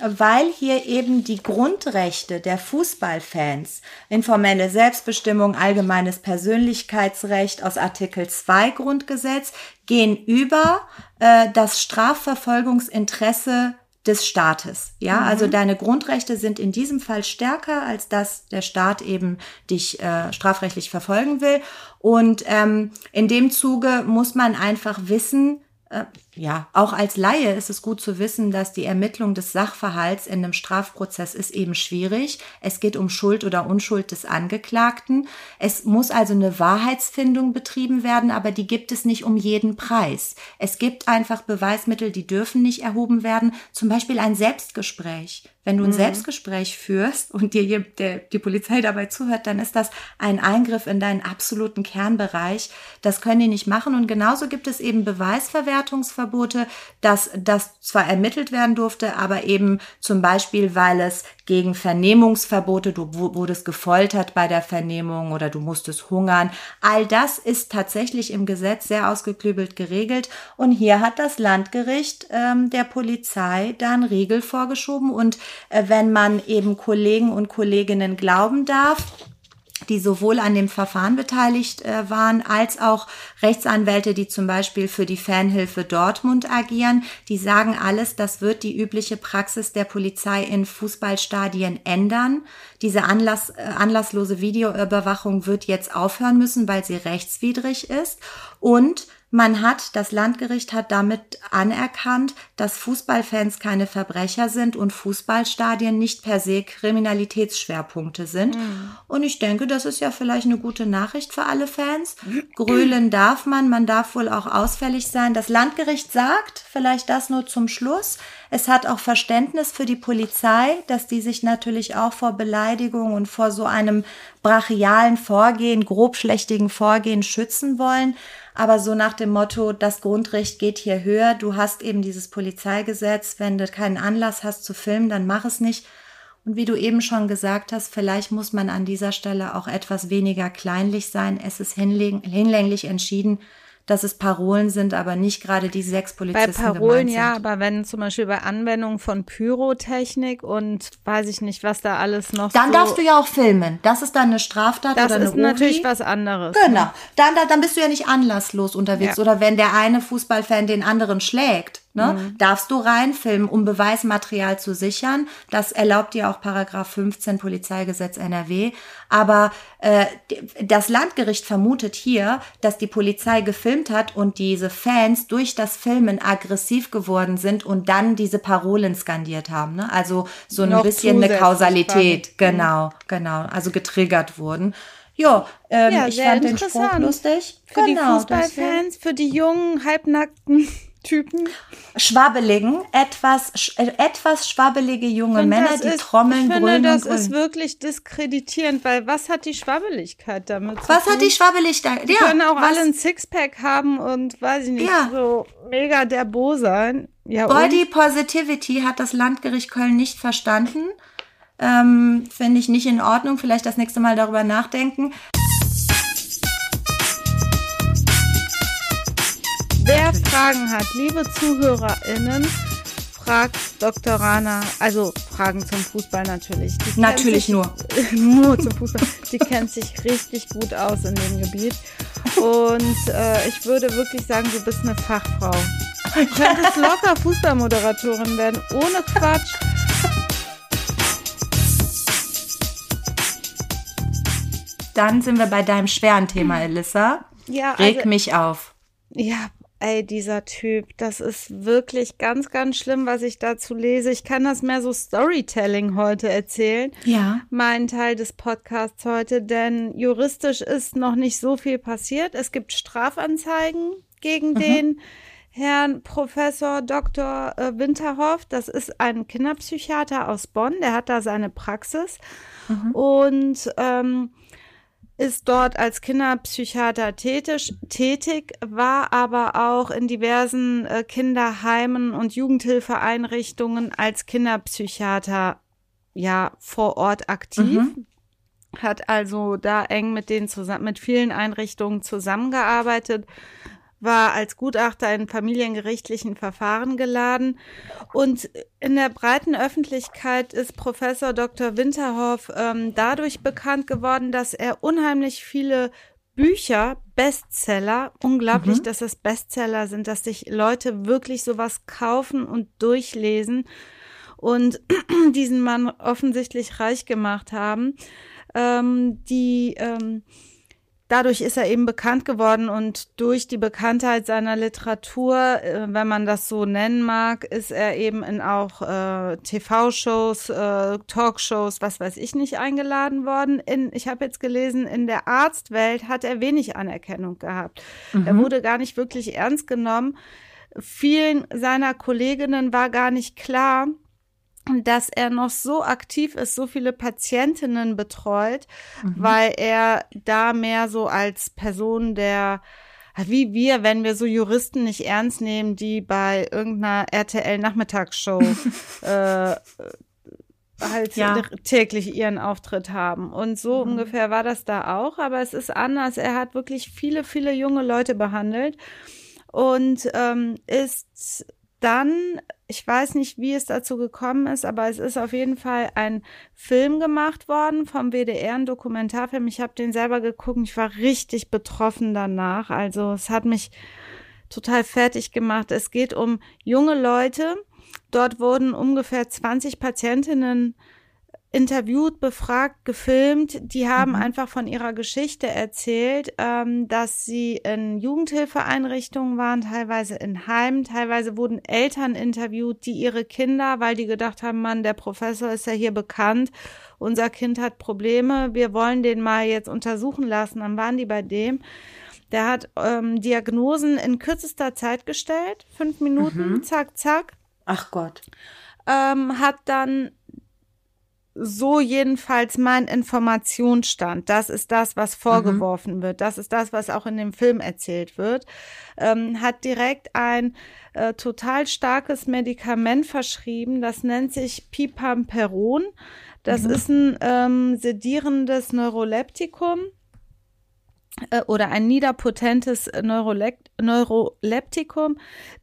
Weil hier eben die Grundrechte der Fußballfans, informelle Selbstbestimmung, allgemeines Persönlichkeitsrecht aus Artikel 2 Grundgesetz, gehen über äh, das Strafverfolgungsinteresse des Staates. Ja, mhm. also deine Grundrechte sind in diesem Fall stärker, als dass der Staat eben dich äh, strafrechtlich verfolgen will. Und ähm, in dem Zuge muss man einfach wissen, äh, ja, auch als Laie ist es gut zu wissen, dass die Ermittlung des Sachverhalts in einem Strafprozess ist eben schwierig. Es geht um Schuld oder Unschuld des Angeklagten. Es muss also eine Wahrheitsfindung betrieben werden, aber die gibt es nicht um jeden Preis. Es gibt einfach Beweismittel, die dürfen nicht erhoben werden. Zum Beispiel ein Selbstgespräch. Wenn du ein mhm. Selbstgespräch führst und dir der, die Polizei dabei zuhört, dann ist das ein Eingriff in deinen absoluten Kernbereich. Das können die nicht machen. Und genauso gibt es eben Beweisverwertungsverbote, dass das zwar ermittelt werden durfte, aber eben zum Beispiel, weil es gegen Vernehmungsverbote, du wurdest gefoltert bei der Vernehmung oder du musstest hungern. All das ist tatsächlich im Gesetz sehr ausgeklügelt geregelt. Und hier hat das Landgericht ähm, der Polizei da einen Riegel vorgeschoben. Und äh, wenn man eben Kollegen und Kolleginnen glauben darf, die sowohl an dem Verfahren beteiligt äh, waren, als auch Rechtsanwälte, die zum Beispiel für die Fanhilfe Dortmund agieren. Die sagen alles, das wird die übliche Praxis der Polizei in Fußballstadien ändern. Diese Anlass, äh, anlasslose Videoüberwachung wird jetzt aufhören müssen, weil sie rechtswidrig ist. Und man hat, das Landgericht hat damit anerkannt, dass Fußballfans keine Verbrecher sind und Fußballstadien nicht per se Kriminalitätsschwerpunkte sind. Mhm. Und ich denke, das ist ja vielleicht eine gute Nachricht für alle Fans. Grölen darf man, man darf wohl auch ausfällig sein. Das Landgericht sagt, vielleicht das nur zum Schluss, es hat auch Verständnis für die Polizei, dass die sich natürlich auch vor Beleidigung und vor so einem brachialen Vorgehen, grobschlächtigen Vorgehen schützen wollen aber so nach dem Motto, das Grundrecht geht hier höher, du hast eben dieses Polizeigesetz, wenn du keinen Anlass hast zu filmen, dann mach es nicht. Und wie du eben schon gesagt hast, vielleicht muss man an dieser Stelle auch etwas weniger kleinlich sein. Es ist hinlänglich entschieden, dass es Parolen sind, aber nicht gerade die sechs Polizisten. Bei Parolen ja, aber wenn zum Beispiel bei Anwendung von Pyrotechnik und weiß ich nicht, was da alles noch. Dann so darfst du ja auch filmen. Das ist dann eine Straftat das oder eine Das ist natürlich was anderes. Genau. Ne? Dann, dann bist du ja nicht anlasslos unterwegs. Ja. Oder wenn der eine Fußballfan den anderen schlägt Ne? Mhm. Darfst du reinfilmen, um Beweismaterial zu sichern. Das erlaubt dir auch Paragraph 15 Polizeigesetz NRW. Aber äh, das Landgericht vermutet hier, dass die Polizei gefilmt hat und diese Fans durch das Filmen aggressiv geworden sind und dann diese Parolen skandiert haben. Ne? Also so ein Noch bisschen eine Kausalität. Spannend. Mhm. Genau, genau. Also getriggert wurden. Jo, ähm, ja, ich fand den Spruch lustig. Für genau, die Fußballfans, für die jungen, halbnackten Typen. Schwabbeligen, etwas, äh, etwas schwabbelige junge Männer, die ist, trommeln, ich finde, das ist wirklich diskreditierend, weil was hat die Schwabbeligkeit damit Was hat die Schwabbeligkeit? Die ja, können auch was? alle ein Sixpack haben und weiß ich nicht, ja. so mega der Bo sein. Ja, Body und? Positivity hat das Landgericht Köln nicht verstanden. Ähm, finde ich nicht in Ordnung. Vielleicht das nächste Mal darüber nachdenken. Wer Fragen hat, liebe ZuhörerInnen, fragt Dr. Rana, also Fragen zum Fußball natürlich. Die natürlich sich, nur. nur zum Fußball. Die kennt sich richtig gut aus in dem Gebiet. Und äh, ich würde wirklich sagen, du bist eine Fachfrau. Du könntest locker Fußballmoderatorin werden, ohne Quatsch. Dann sind wir bei deinem schweren Thema, Elissa. Ja, Reg also, mich auf. Ja, Ey, dieser Typ, das ist wirklich ganz, ganz schlimm, was ich dazu lese. Ich kann das mehr so Storytelling heute erzählen. Ja. Mein Teil des Podcasts heute, denn juristisch ist noch nicht so viel passiert. Es gibt Strafanzeigen gegen mhm. den Herrn Professor Dr. Äh, Winterhoff. Das ist ein Kinderpsychiater aus Bonn. Der hat da seine Praxis. Mhm. Und ähm, ist dort als Kinderpsychiater tätig, tätig, war aber auch in diversen äh, Kinderheimen und Jugendhilfeeinrichtungen als Kinderpsychiater ja vor Ort aktiv. Mhm. Hat also da eng mit denen zusammen, mit vielen Einrichtungen zusammengearbeitet, war als Gutachter in familiengerichtlichen Verfahren geladen. Und in der breiten Öffentlichkeit ist Professor Dr. Winterhoff ähm, dadurch bekannt geworden, dass er unheimlich viele Bücher, Bestseller, unglaublich, mhm. dass es Bestseller sind, dass sich Leute wirklich sowas kaufen und durchlesen und diesen Mann offensichtlich reich gemacht haben. Ähm, die ähm, dadurch ist er eben bekannt geworden und durch die Bekanntheit seiner Literatur, äh, wenn man das so nennen mag, ist er eben in auch äh, TV-Shows, äh, Talkshows, was weiß ich nicht eingeladen worden. In, ich habe jetzt gelesen, in der Arztwelt hat er wenig Anerkennung gehabt. Mhm. Er wurde gar nicht wirklich ernst genommen. Vielen seiner Kolleginnen war gar nicht klar, dass er noch so aktiv ist, so viele Patientinnen betreut, mhm. weil er da mehr so als Person der wie wir, wenn wir so Juristen nicht ernst nehmen, die bei irgendeiner RTL-Nachmittagsshow äh, halt ja. täglich ihren Auftritt haben. Und so mhm. ungefähr war das da auch, aber es ist anders. Er hat wirklich viele, viele junge Leute behandelt und ähm, ist dann ich weiß nicht, wie es dazu gekommen ist, aber es ist auf jeden Fall ein Film gemacht worden vom WDR, ein Dokumentarfilm. Ich habe den selber geguckt. Ich war richtig betroffen danach. Also es hat mich total fertig gemacht. Es geht um junge Leute. Dort wurden ungefähr 20 Patientinnen interviewt, befragt, gefilmt. Die haben mhm. einfach von ihrer Geschichte erzählt, ähm, dass sie in Jugendhilfeeinrichtungen waren, teilweise in Heimen, teilweise wurden Eltern interviewt, die ihre Kinder, weil die gedacht haben, Mann, der Professor ist ja hier bekannt, unser Kind hat Probleme, wir wollen den mal jetzt untersuchen lassen. Dann waren die bei dem. Der hat ähm, Diagnosen in kürzester Zeit gestellt, fünf Minuten, mhm. zack, zack. Ach Gott. Ähm, hat dann so jedenfalls mein Informationsstand. Das ist das, was vorgeworfen mhm. wird. Das ist das, was auch in dem Film erzählt wird. Ähm, hat direkt ein äh, total starkes Medikament verschrieben. Das nennt sich Pipamperon. Das mhm. ist ein ähm, sedierendes Neuroleptikum äh, oder ein niederpotentes Neuroleptikum,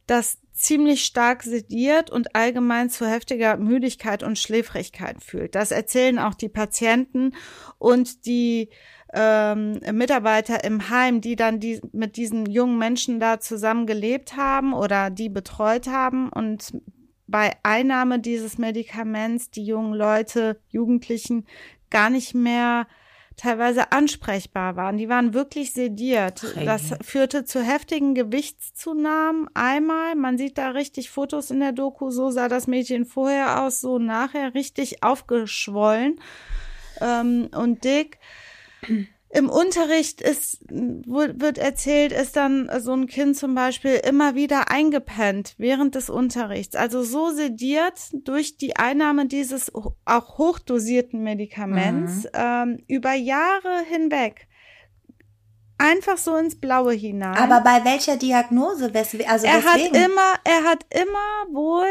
das ziemlich stark sediert und allgemein zu heftiger Müdigkeit und Schläfrigkeit fühlt. Das erzählen auch die Patienten und die ähm, Mitarbeiter im Heim, die dann die, mit diesen jungen Menschen da zusammen gelebt haben oder die betreut haben und bei Einnahme dieses Medikaments die jungen Leute, Jugendlichen gar nicht mehr teilweise ansprechbar waren. Die waren wirklich sediert. Das führte zu heftigen Gewichtszunahmen. Einmal, man sieht da richtig Fotos in der Doku, so sah das Mädchen vorher aus, so nachher richtig aufgeschwollen ähm, und dick im Unterricht ist, wird erzählt, ist dann so ein Kind zum Beispiel immer wieder eingepennt während des Unterrichts. Also so sediert durch die Einnahme dieses auch hochdosierten Medikaments mhm. ähm, über Jahre hinweg einfach so ins Blaue hinein. Aber bei welcher Diagnose? Also er deswegen? hat immer, er hat immer wohl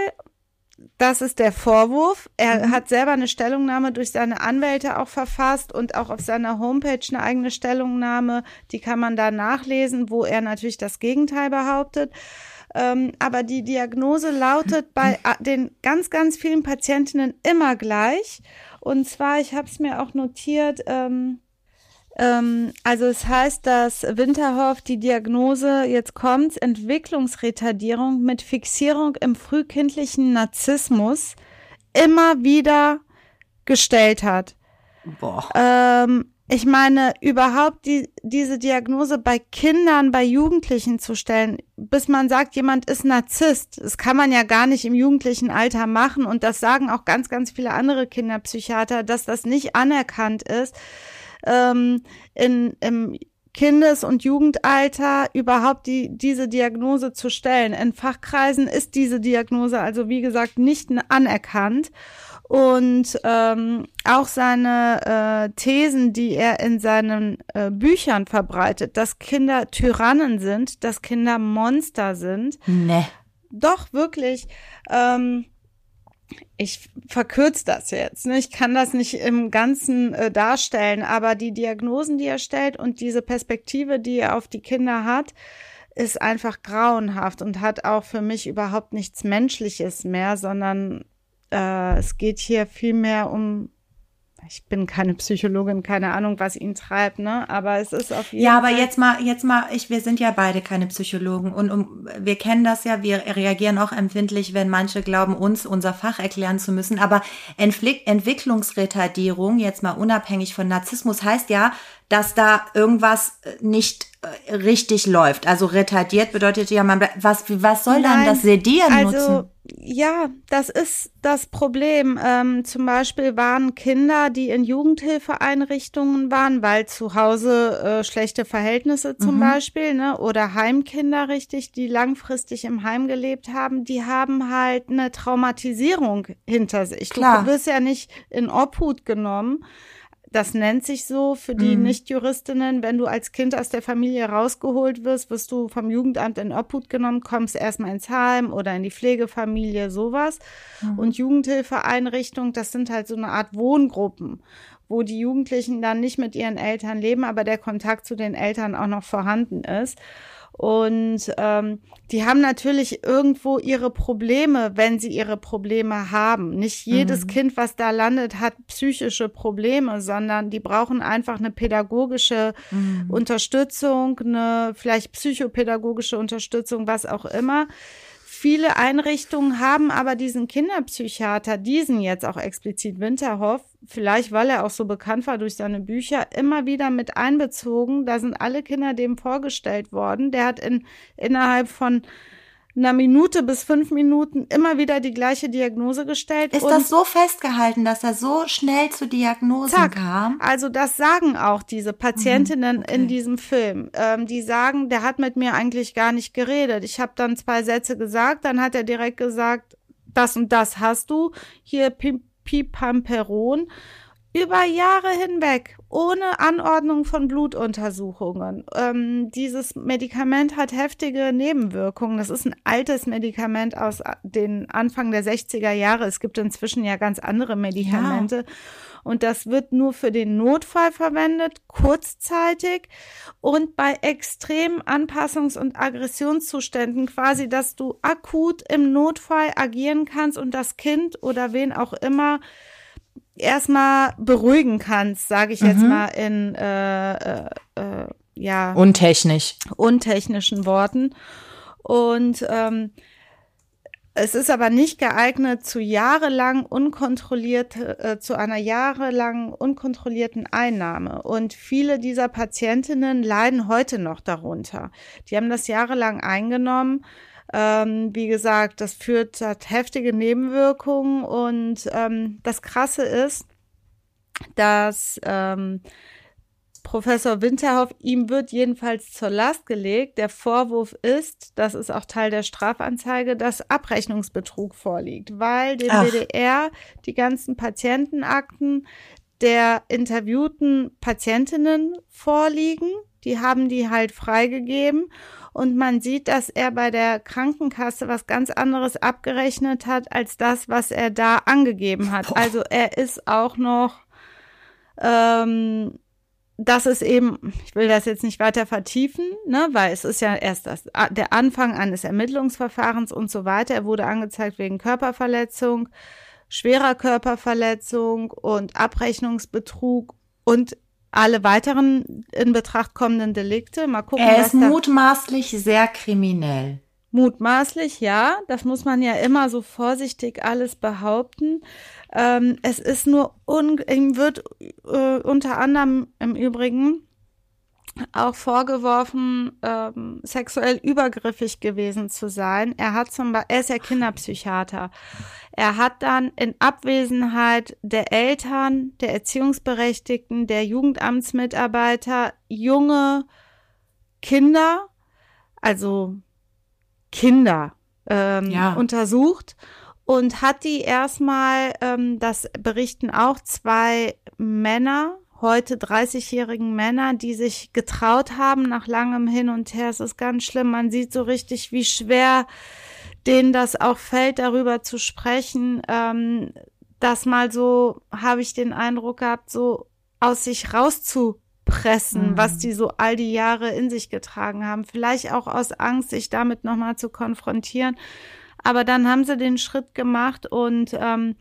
das ist der Vorwurf. Er mhm. hat selber eine Stellungnahme durch seine Anwälte auch verfasst und auch auf seiner Homepage eine eigene Stellungnahme. Die kann man da nachlesen, wo er natürlich das Gegenteil behauptet. Ähm, aber die Diagnose lautet bei den ganz, ganz vielen Patientinnen immer gleich. Und zwar, ich habe es mir auch notiert, ähm, ähm, also es heißt, dass Winterhoff die Diagnose, jetzt kommt, Entwicklungsretardierung mit Fixierung im frühkindlichen Narzissmus immer wieder gestellt hat. Boah. Ähm, ich meine, überhaupt die, diese Diagnose bei Kindern, bei Jugendlichen zu stellen, bis man sagt, jemand ist Narzisst. Das kann man ja gar nicht im jugendlichen Alter machen. Und das sagen auch ganz, ganz viele andere Kinderpsychiater, dass das nicht anerkannt ist ähm, in, im Kindes- und Jugendalter überhaupt die, diese Diagnose zu stellen. In Fachkreisen ist diese Diagnose also, wie gesagt, nicht anerkannt. Und ähm, auch seine äh, Thesen, die er in seinen äh, Büchern verbreitet, dass Kinder Tyrannen sind, dass Kinder Monster sind. Ne. Doch, wirklich. Ähm, ich verkürze das jetzt. Ne? Ich kann das nicht im Ganzen äh, darstellen, aber die Diagnosen, die er stellt und diese Perspektive, die er auf die Kinder hat, ist einfach grauenhaft und hat auch für mich überhaupt nichts Menschliches mehr, sondern äh, es geht hier viel mehr um ich bin keine Psychologin, keine Ahnung, was ihn treibt, ne? Aber es ist auf jeden Ja, Fall. aber jetzt mal, jetzt mal, ich, wir sind ja beide keine Psychologen und um, wir kennen das ja, wir reagieren auch empfindlich, wenn manche glauben, uns unser Fach erklären zu müssen. Aber Entflick Entwicklungsretardierung, jetzt mal unabhängig von Narzissmus, heißt ja, dass da irgendwas äh, nicht äh, richtig läuft. Also retardiert bedeutet ja, man, was, was soll dann Nein, das Sedieren also, nutzen? Ja, das ist das Problem. Ähm, zum Beispiel waren Kinder, die in Jugendhilfeeinrichtungen waren, weil zu Hause äh, schlechte Verhältnisse zum Mhm. Beispiel, ne, oder Heimkinder richtig, die langfristig im Heim gelebt haben, die haben halt eine Traumatisierung hinter sich. Klar. Du wirst ja nicht in Obhut genommen. Das nennt sich so für die Mhm. Nichtjuristinnen. Wenn du als Kind aus der Familie rausgeholt wirst, wirst du vom Jugendamt in Obhut genommen, kommst erstmal ins Heim oder in die Pflegefamilie, sowas. Und Jugendhilfeeinrichtungen, das sind halt so eine Art Wohngruppen, wo die Jugendlichen dann nicht mit ihren Eltern leben, aber der Kontakt zu den Eltern auch noch vorhanden ist. Und ähm, die haben natürlich irgendwo ihre Probleme, wenn sie ihre Probleme haben. Nicht jedes Kind, was da landet, hat psychische Probleme, sondern die brauchen einfach eine pädagogische Unterstützung, eine vielleicht psychopädagogische Unterstützung, was auch immer. Viele Einrichtungen haben aber diesen Kinderpsychiater, diesen jetzt auch explizit Winterhoff, vielleicht weil er auch so bekannt war durch seine Bücher, immer wieder mit einbezogen. Da sind alle Kinder dem vorgestellt worden. Der hat in, innerhalb von einer Minute bis fünf Minuten immer wieder die gleiche Diagnose gestellt. Ist das so festgehalten, dass er so schnell zu Diagnosen Zack. kam? Also das sagen auch diese Patientinnen Mhm, okay. in diesem Film. Ähm, die sagen, der hat mit mir eigentlich gar nicht geredet. Ich habe dann zwei Sätze gesagt, dann hat er direkt gesagt, das und das hast du. Hier Pi- Pipamperon. Über Jahre hinweg, ohne Anordnung von Blutuntersuchungen. Ähm, dieses Medikament hat heftige Nebenwirkungen. Das ist ein altes Medikament aus den Anfang der 60er Jahre. Es gibt inzwischen ja ganz andere Medikamente. Und das wird nur für den Notfall verwendet, kurzzeitig und bei extremen Anpassungs- und Aggressionszuständen quasi, dass du akut im Notfall agieren kannst und das Kind oder wen auch immer erstmal beruhigen kannst, sage ich jetzt mal in äh, äh, äh, ja Untechnisch. untechnischen Worten. Und ähm, es ist aber nicht geeignet zu jahrelang unkontrolliert, äh, zu einer jahrelang unkontrollierten Einnahme. Und viele dieser Patientinnen leiden heute noch darunter. Die haben das jahrelang eingenommen. Ähm, wie gesagt, das führt hat heftige Nebenwirkungen und ähm, das Krasse ist, dass ähm, Professor Winterhoff, ihm wird jedenfalls zur Last gelegt. Der Vorwurf ist, das ist auch Teil der Strafanzeige, dass Abrechnungsbetrug vorliegt, weil dem Ach. WDR die ganzen Patientenakten der interviewten Patientinnen vorliegen. Die haben die halt freigegeben und man sieht, dass er bei der Krankenkasse was ganz anderes abgerechnet hat als das, was er da angegeben hat. Also er ist auch noch ähm, das ist eben, ich will das jetzt nicht weiter vertiefen, ne, weil es ist ja erst das, der Anfang eines Ermittlungsverfahrens und so weiter. Er wurde angezeigt wegen Körperverletzung, schwerer Körperverletzung und Abrechnungsbetrug und alle weiteren in Betracht kommenden Delikte. Mal gucken, Er ist mutmaßlich sehr kriminell. Mutmaßlich, ja. Das muss man ja immer so vorsichtig alles behaupten. Ähm, es ist nur, ihm wird äh, unter anderem im Übrigen auch vorgeworfen, ähm, sexuell übergriffig gewesen zu sein. Er hat zum Beispiel, er ist ja Kinderpsychiater. Er hat dann in Abwesenheit der Eltern, der Erziehungsberechtigten, der Jugendamtsmitarbeiter junge Kinder, also Kinder ähm, Ja. untersucht und hat die erstmal, ähm, das berichten auch zwei Männer, heute 30-jährigen Männer, die sich getraut haben nach langem Hin und Her. Es ist ganz schlimm. Man sieht so richtig, wie schwer denen das auch fällt, darüber zu sprechen. Ähm, das mal so, habe ich den Eindruck gehabt, so aus sich rauszupressen, mhm. was die so all die Jahre in sich getragen haben. Vielleicht auch aus Angst, sich damit nochmal zu konfrontieren. Aber dann haben sie den Schritt gemacht und ähm,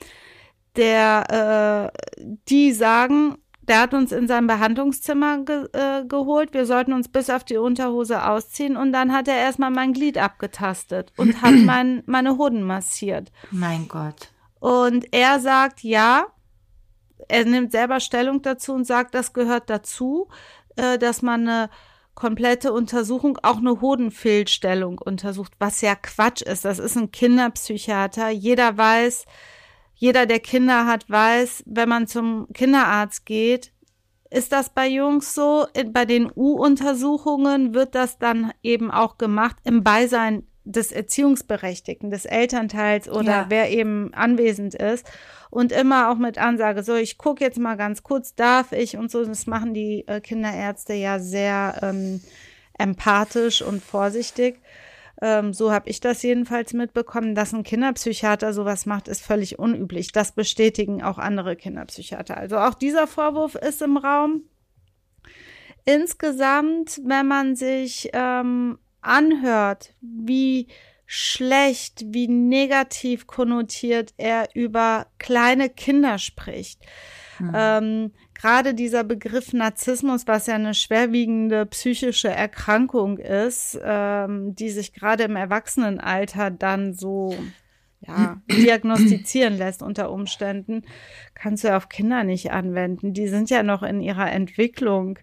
der, äh, die sagen, der hat uns in sein Behandlungszimmer ge äh, geholt. Wir sollten uns bis auf die Unterhose ausziehen und dann hat er erstmal mein Glied abgetastet und hat mein, meine Hoden massiert. Mein Gott. Und er sagt, ja, er nimmt selber Stellung dazu und sagt, das gehört dazu, äh, dass man eine komplette Untersuchung, auch eine Hodenfehlstellung untersucht, was ja Quatsch ist. Das ist ein Kinderpsychiater. Jeder weiß, jeder, der Kinder hat, weiß, wenn man zum Kinderarzt geht, ist das bei Jungs so? Bei den U-Untersuchungen wird das dann eben auch gemacht im Beisein des Erziehungsberechtigten, des Elternteils oder ja. wer eben anwesend ist und immer auch mit Ansage, so ich gucke jetzt mal ganz kurz, darf ich und so, das machen die äh, Kinderärzte ja sehr ähm, empathisch und vorsichtig. Ähm, so habe ich das jedenfalls mitbekommen, dass ein Kinderpsychiater sowas macht, ist völlig unüblich. Das bestätigen auch andere Kinderpsychiater. Also auch dieser Vorwurf ist im Raum. Insgesamt, wenn man sich ähm, anhört, wie schlecht, wie negativ konnotiert er über kleine Kinder spricht. Mhm. Ähm, Gerade dieser Begriff Narzissmus, was ja eine schwerwiegende psychische Erkrankung ist, ähm, die sich gerade im Erwachsenenalter dann so ja, diagnostizieren lässt unter Umständen, kannst du ja auf Kinder nicht anwenden. Die sind ja noch in ihrer Entwicklung.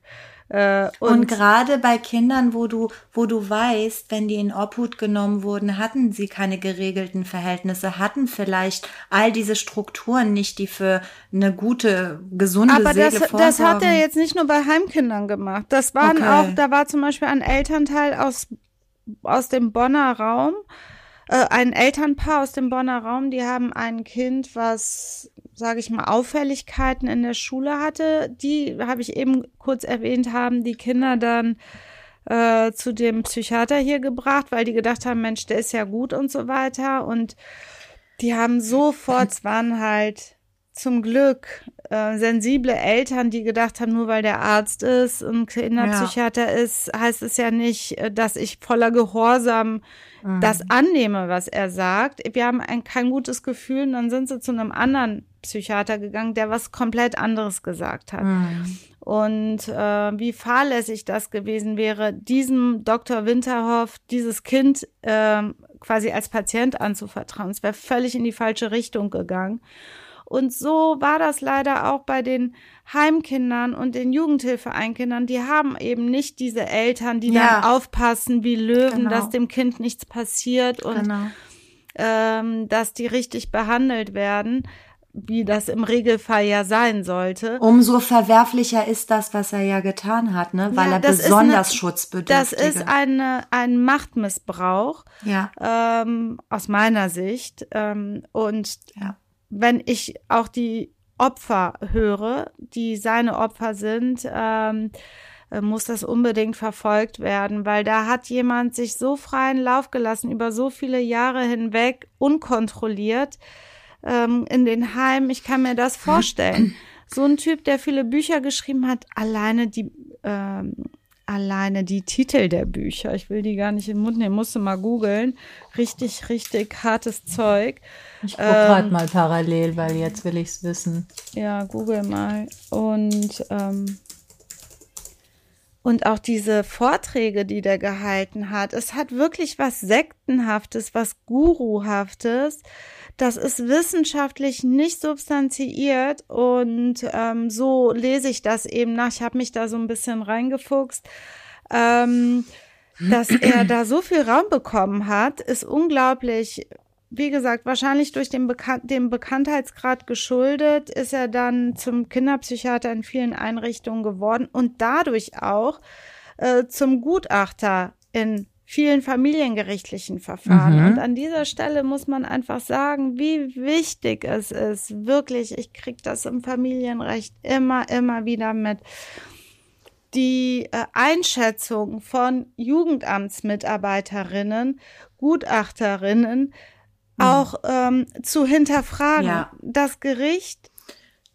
Äh, und, und gerade bei Kindern, wo du, wo du weißt, wenn die in Obhut genommen wurden, hatten sie keine geregelten Verhältnisse, hatten vielleicht all diese Strukturen nicht, die für eine gute, gesunde Aber Seele das, vorsorgen. das hat er jetzt nicht nur bei Heimkindern gemacht. Das waren okay. auch, da war zum Beispiel ein Elternteil aus, aus dem Bonner Raum, äh, ein Elternpaar aus dem Bonner Raum, die haben ein Kind, was sage ich mal, Auffälligkeiten in der Schule hatte. Die habe ich eben kurz erwähnt, haben die Kinder dann äh, zu dem Psychiater hier gebracht, weil die gedacht haben, Mensch, der ist ja gut und so weiter. Und die haben sofort, es waren halt zum Glück äh, sensible Eltern, die gedacht haben, nur weil der Arzt ist und Kinderpsychiater ja. ist, heißt es ja nicht, äh, dass ich voller Gehorsam mhm. das annehme, was er sagt. Wir haben ein, kein gutes Gefühl und dann sind sie zu einem anderen Psychiater gegangen, der was komplett anderes gesagt hat. Mhm. Und äh, wie fahrlässig das gewesen wäre, diesem Dr. Winterhoff dieses Kind äh, quasi als Patient anzuvertrauen. Es wäre völlig in die falsche Richtung gegangen. Und so war das leider auch bei den Heimkindern und den Jugendhilfeeinkindern. Die haben eben nicht diese Eltern, die ja. dann aufpassen wie Löwen, genau. dass dem Kind nichts passiert und genau. ähm, dass die richtig behandelt werden wie das im Regelfall ja sein sollte. Umso verwerflicher ist das, was er ja getan hat, ne? weil ja, er besonders eine, schutzbedürftig Das ist eine, ein Machtmissbrauch ja. ähm, aus meiner Sicht. Ähm, und ja. wenn ich auch die Opfer höre, die seine Opfer sind, ähm, äh, muss das unbedingt verfolgt werden, weil da hat jemand sich so freien Lauf gelassen über so viele Jahre hinweg, unkontrolliert ähm, in den Heimen. Ich kann mir das vorstellen. So ein Typ, der viele Bücher geschrieben hat, alleine die, ähm, alleine die Titel der Bücher. Ich will die gar nicht in den Mund nehmen, musste mal googeln. Richtig, richtig hartes Zeug. Ich gucke ähm, gerade mal parallel, weil jetzt will ich's wissen. Ja, google mal. Und ähm, und auch diese Vorträge, die der gehalten hat, es hat wirklich was Sektenhaftes, was Guruhaftes. Das ist wissenschaftlich nicht substanziiert und ähm, so lese ich das eben nach. Ich habe mich da so ein bisschen reingefuchst. Ähm, dass er da so viel Raum bekommen hat, ist unglaublich wie gesagt, wahrscheinlich durch den Bekan dem Bekanntheitsgrad geschuldet, ist er dann zum Kinderpsychiater in vielen Einrichtungen geworden und dadurch auch äh, zum Gutachter in vielen familiengerichtlichen Verfahren. Mhm. Und an dieser Stelle muss man einfach sagen, wie wichtig es ist. Wirklich, ich krieg das im Familienrecht immer, immer wieder mit. Die äh, Einschätzung von Jugendamtsmitarbeiterinnen, Gutachterinnen auch ähm, zu hinterfragen. Ja. Das Gericht,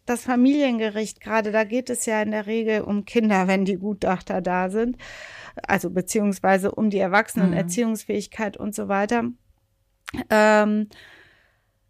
das Familiengericht gerade, da geht es ja in der Regel um Kinder, wenn die Gutachter da sind, also beziehungsweise um die Erwachsenen, Mhm. Erziehungsfähigkeit und so weiter. Ähm,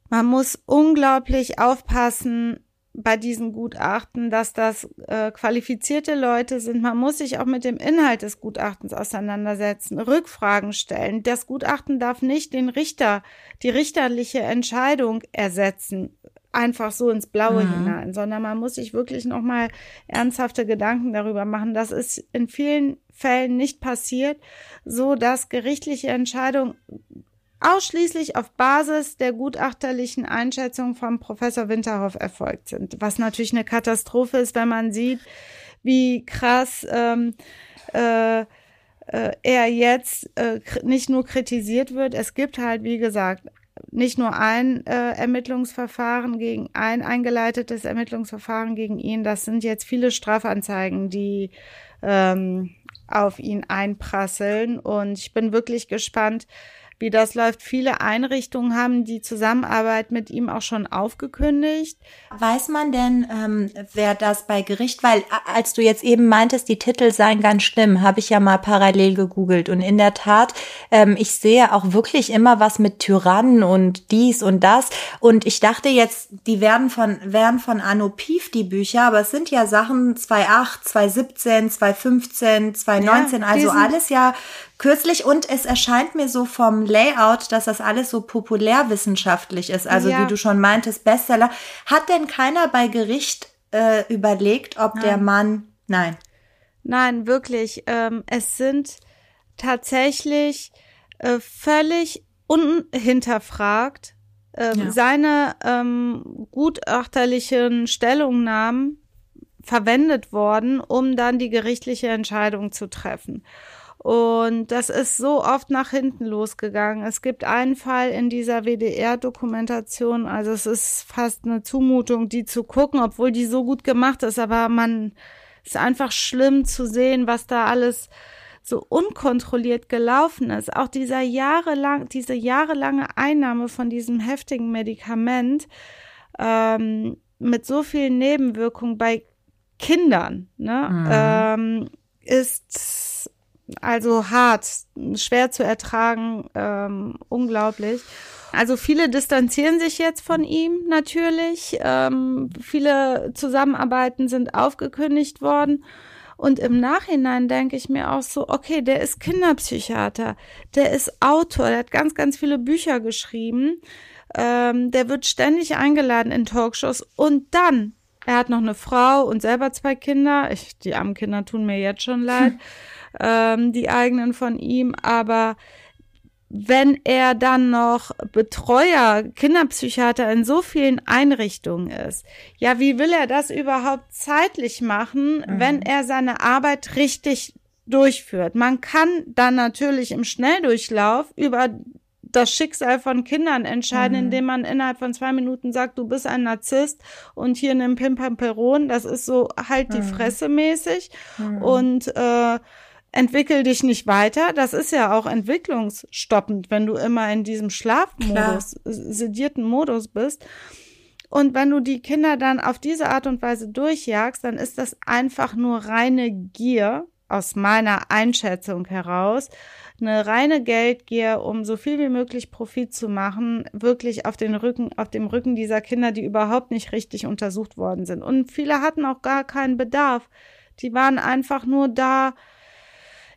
man muss unglaublich aufpassen bei diesen Gutachten, dass das äh, qualifizierte Leute sind. Man muss sich auch mit dem Inhalt des Gutachtens auseinandersetzen, Rückfragen stellen. Das Gutachten darf nicht den Richter, die richterliche Entscheidung ersetzen, einfach so ins Blaue Mhm. hinein, sondern man muss sich wirklich nochmal ernsthafte Gedanken darüber machen. Das ist in vielen Fällen nicht passiert, so dass gerichtliche Entscheidungen ausschließlich auf Basis der gutachterlichen Einschätzung vom Professor Winterhoff erfolgt sind. Was natürlich eine Katastrophe ist, wenn man sieht, wie krass ähm, äh, äh, er jetzt äh, nicht nur kritisiert wird. Es gibt halt, wie gesagt, nicht nur ein äh, Ermittlungsverfahren gegen ein eingeleitetes Ermittlungsverfahren gegen ihn. Das sind jetzt viele Strafanzeigen, die ähm, auf ihn einprasseln. Und ich bin wirklich gespannt, wie das läuft. Viele Einrichtungen haben die Zusammenarbeit mit ihm auch schon aufgekündigt. Weiß man denn, ähm, wer das bei Gericht, weil als du jetzt eben meintest, die Titel seien ganz schlimm, habe ich ja mal parallel gegoogelt und in der Tat, ähm, ich sehe auch wirklich immer was mit Tyrannen und dies und das und ich dachte jetzt, die werden von wären von Anno Pief die Bücher, aber es sind ja Sachen 2008, 2017, 2015, 2019, Ja, also alles ja kürzlich und es erscheint mir so vom Layout, dass das alles so populärwissenschaftlich ist. Also Ja. wie du schon meintest, Bestseller. Hat denn keiner bei Gericht äh, überlegt, ob der Nein. Mann, nein. Nein, wirklich. Ähm, es sind tatsächlich äh, völlig unhinterfragt ähm, Ja. seine ähm, gutachterlichen Stellungnahmen verwendet worden, um dann die gerichtliche Entscheidung zu treffen. Und das ist so oft nach hinten losgegangen. Es gibt einen Fall in dieser WDR-Dokumentation, also es ist fast eine Zumutung, die zu gucken, obwohl die so gut gemacht ist, aber man ist einfach schlimm zu sehen, was da alles so unkontrolliert gelaufen ist. Auch dieser jahrelang, diese jahrelange Einnahme von diesem heftigen Medikament ähm, mit so vielen Nebenwirkungen bei Kindern ne, Mhm. ähm, ist also hart, schwer zu ertragen, ähm, unglaublich. Also viele distanzieren sich jetzt von ihm natürlich. Ähm, viele Zusammenarbeiten sind aufgekündigt worden. Und im Nachhinein denke ich mir auch so, okay, der ist Kinderpsychiater, der ist Autor, der hat ganz, ganz viele Bücher geschrieben, ähm, der wird ständig eingeladen in Talkshows und dann, er hat noch eine Frau und selber zwei Kinder, ich, die armen Kinder tun mir jetzt schon leid, ähm, die eigenen von ihm, aber wenn er dann noch Betreuer, Kinderpsychiater in so vielen Einrichtungen ist, ja, wie will er das überhaupt zeitlich machen, wenn er seine Arbeit richtig durchführt? Man kann dann natürlich im Schnelldurchlauf über das Schicksal von Kindern entscheiden, Mhm. indem man innerhalb von zwei Minuten sagt, du bist ein Narzisst und hier nimm Pimpamperon, das ist so halt die Mhm. Fresse mäßig Mhm. und äh, entwickel dich nicht weiter. Das ist ja auch entwicklungsstoppend, wenn du immer in diesem Schlafmodus, sedierten Modus bist. Und wenn du die Kinder dann auf diese Art und Weise durchjagst, dann ist das einfach nur reine Gier aus meiner Einschätzung heraus. Eine reine Geldgier, um so viel wie möglich Profit zu machen, wirklich auf den Rücken, auf dem Rücken dieser Kinder, die überhaupt nicht richtig untersucht worden sind. Und viele hatten auch gar keinen Bedarf. Die waren einfach nur da,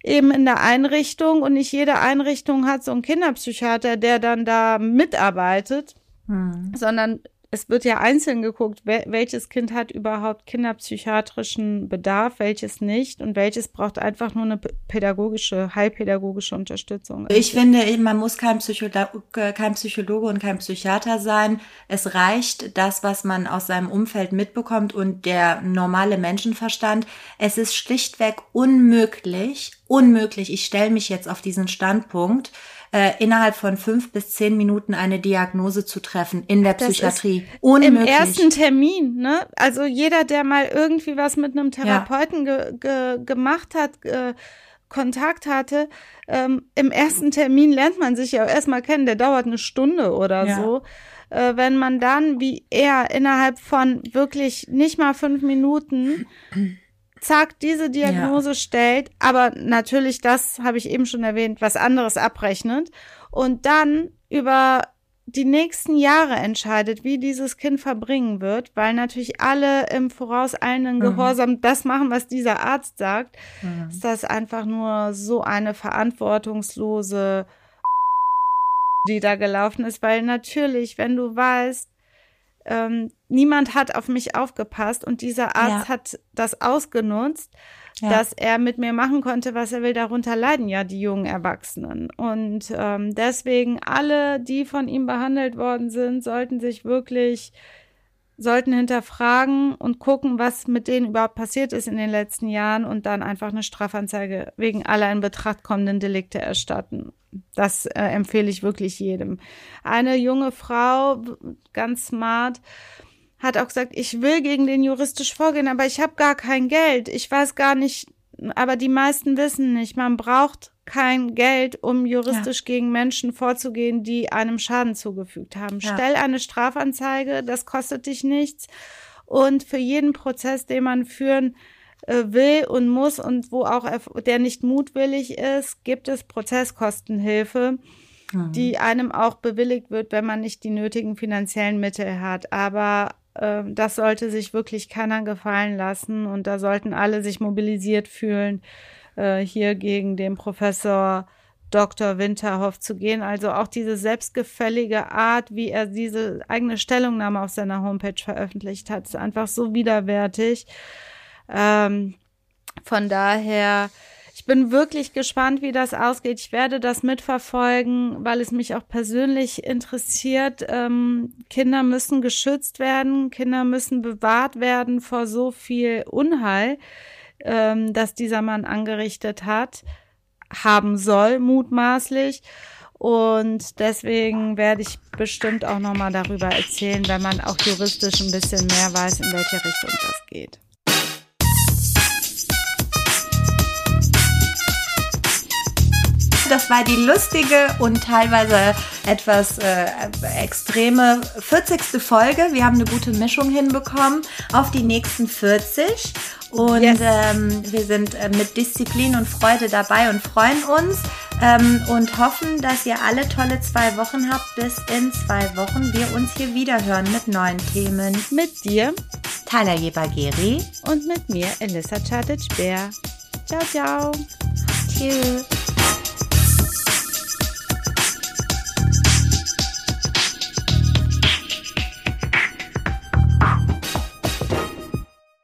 eben in der Einrichtung und nicht jede Einrichtung hat so einen Kinderpsychiater, der dann da mitarbeitet, Hm. sondern es wird ja einzeln geguckt, welches Kind hat überhaupt kinderpsychiatrischen Bedarf, welches nicht und welches braucht einfach nur eine pädagogische, heilpädagogische Unterstützung. Ich finde, man muss kein Psychologe, kein Psychologe und kein Psychiater sein. Es reicht das, was man aus seinem Umfeld mitbekommt und der normale Menschenverstand. Es ist schlichtweg unmöglich, unmöglich, ich stelle mich jetzt auf diesen Standpunkt, äh, innerhalb von fünf bis zehn Minuten eine Diagnose zu treffen in der Psychiatrie. Unmöglich. Im ersten Termin, ne? Also jeder, der mal irgendwie was mit einem Therapeuten ja. ge ge gemacht hat, äh, Kontakt hatte, ähm, im ersten Termin lernt man sich ja erstmal kennen, der dauert eine Stunde oder ja. so. Äh, wenn man dann, wie er, innerhalb von wirklich nicht mal fünf Minuten zack, diese Diagnose ja. stellt, aber natürlich, das habe ich eben schon erwähnt, was anderes abrechnet und dann über die nächsten Jahre entscheidet, wie dieses Kind verbringen wird, weil natürlich alle im vorauseilenden mhm. Gehorsam das machen, was dieser Arzt sagt, mhm. ist das einfach nur so eine verantwortungslose, die da gelaufen ist, weil natürlich, wenn du weißt, ähm, niemand hat auf mich aufgepasst und dieser Arzt ja. hat das ausgenutzt, ja. dass er mit mir machen konnte, was er will. Darunter leiden ja die jungen Erwachsenen. Und ähm, deswegen alle, die von ihm behandelt worden sind, sollten sich wirklich sollten hinterfragen und gucken, was mit denen überhaupt passiert ist in den letzten Jahren und dann einfach eine Strafanzeige wegen aller in Betracht kommenden Delikte erstatten. Das äh, empfehle ich wirklich jedem. Eine junge Frau, ganz smart, hat auch gesagt, ich will gegen den juristisch vorgehen, aber ich habe gar kein Geld. Ich weiß gar nicht, aber die meisten wissen nicht, man braucht kein Geld, um juristisch ja. gegen Menschen vorzugehen, die einem Schaden zugefügt haben. Ja. Stell eine Strafanzeige, das kostet dich nichts. Und für jeden Prozess, den man führen äh, will und muss und wo auch der nicht mutwillig ist, gibt es Prozesskostenhilfe, mhm. die einem auch bewilligt wird, wenn man nicht die nötigen finanziellen Mittel hat. Aber äh, das sollte sich wirklich keiner gefallen lassen und da sollten alle sich mobilisiert fühlen äh, hier gegen den Professor Dr. Winterhoff zu gehen. Also auch diese selbstgefällige Art, wie er diese eigene Stellungnahme auf seiner Homepage veröffentlicht hat, ist einfach so widerwärtig. Ähm, von daher, ich bin wirklich gespannt, wie das ausgeht. Ich werde das mitverfolgen, weil es mich auch persönlich interessiert. Ähm, Kinder müssen geschützt werden, Kinder müssen bewahrt werden vor so viel Unheil ähm, das dieser Mann angerichtet hat, haben soll, mutmaßlich. Und deswegen werde ich bestimmt auch nochmal darüber erzählen, wenn man auch juristisch ein bisschen mehr weiß, in welche Richtung das geht. Das war die lustige und teilweise etwas äh, extreme 40. Folge. Wir haben eine gute Mischung hinbekommen auf die nächsten 40. Und yes. ähm, wir sind äh, mit Disziplin und Freude dabei und freuen uns ähm, und hoffen, dass ihr alle tolle zwei Wochen habt. Bis in zwei Wochen wir uns hier wieder hören mit neuen Themen. Mit dir, Thalia Jebageri. Und mit mir, Elissa Chartic-Bär. Ciao, ciao. Tschüss.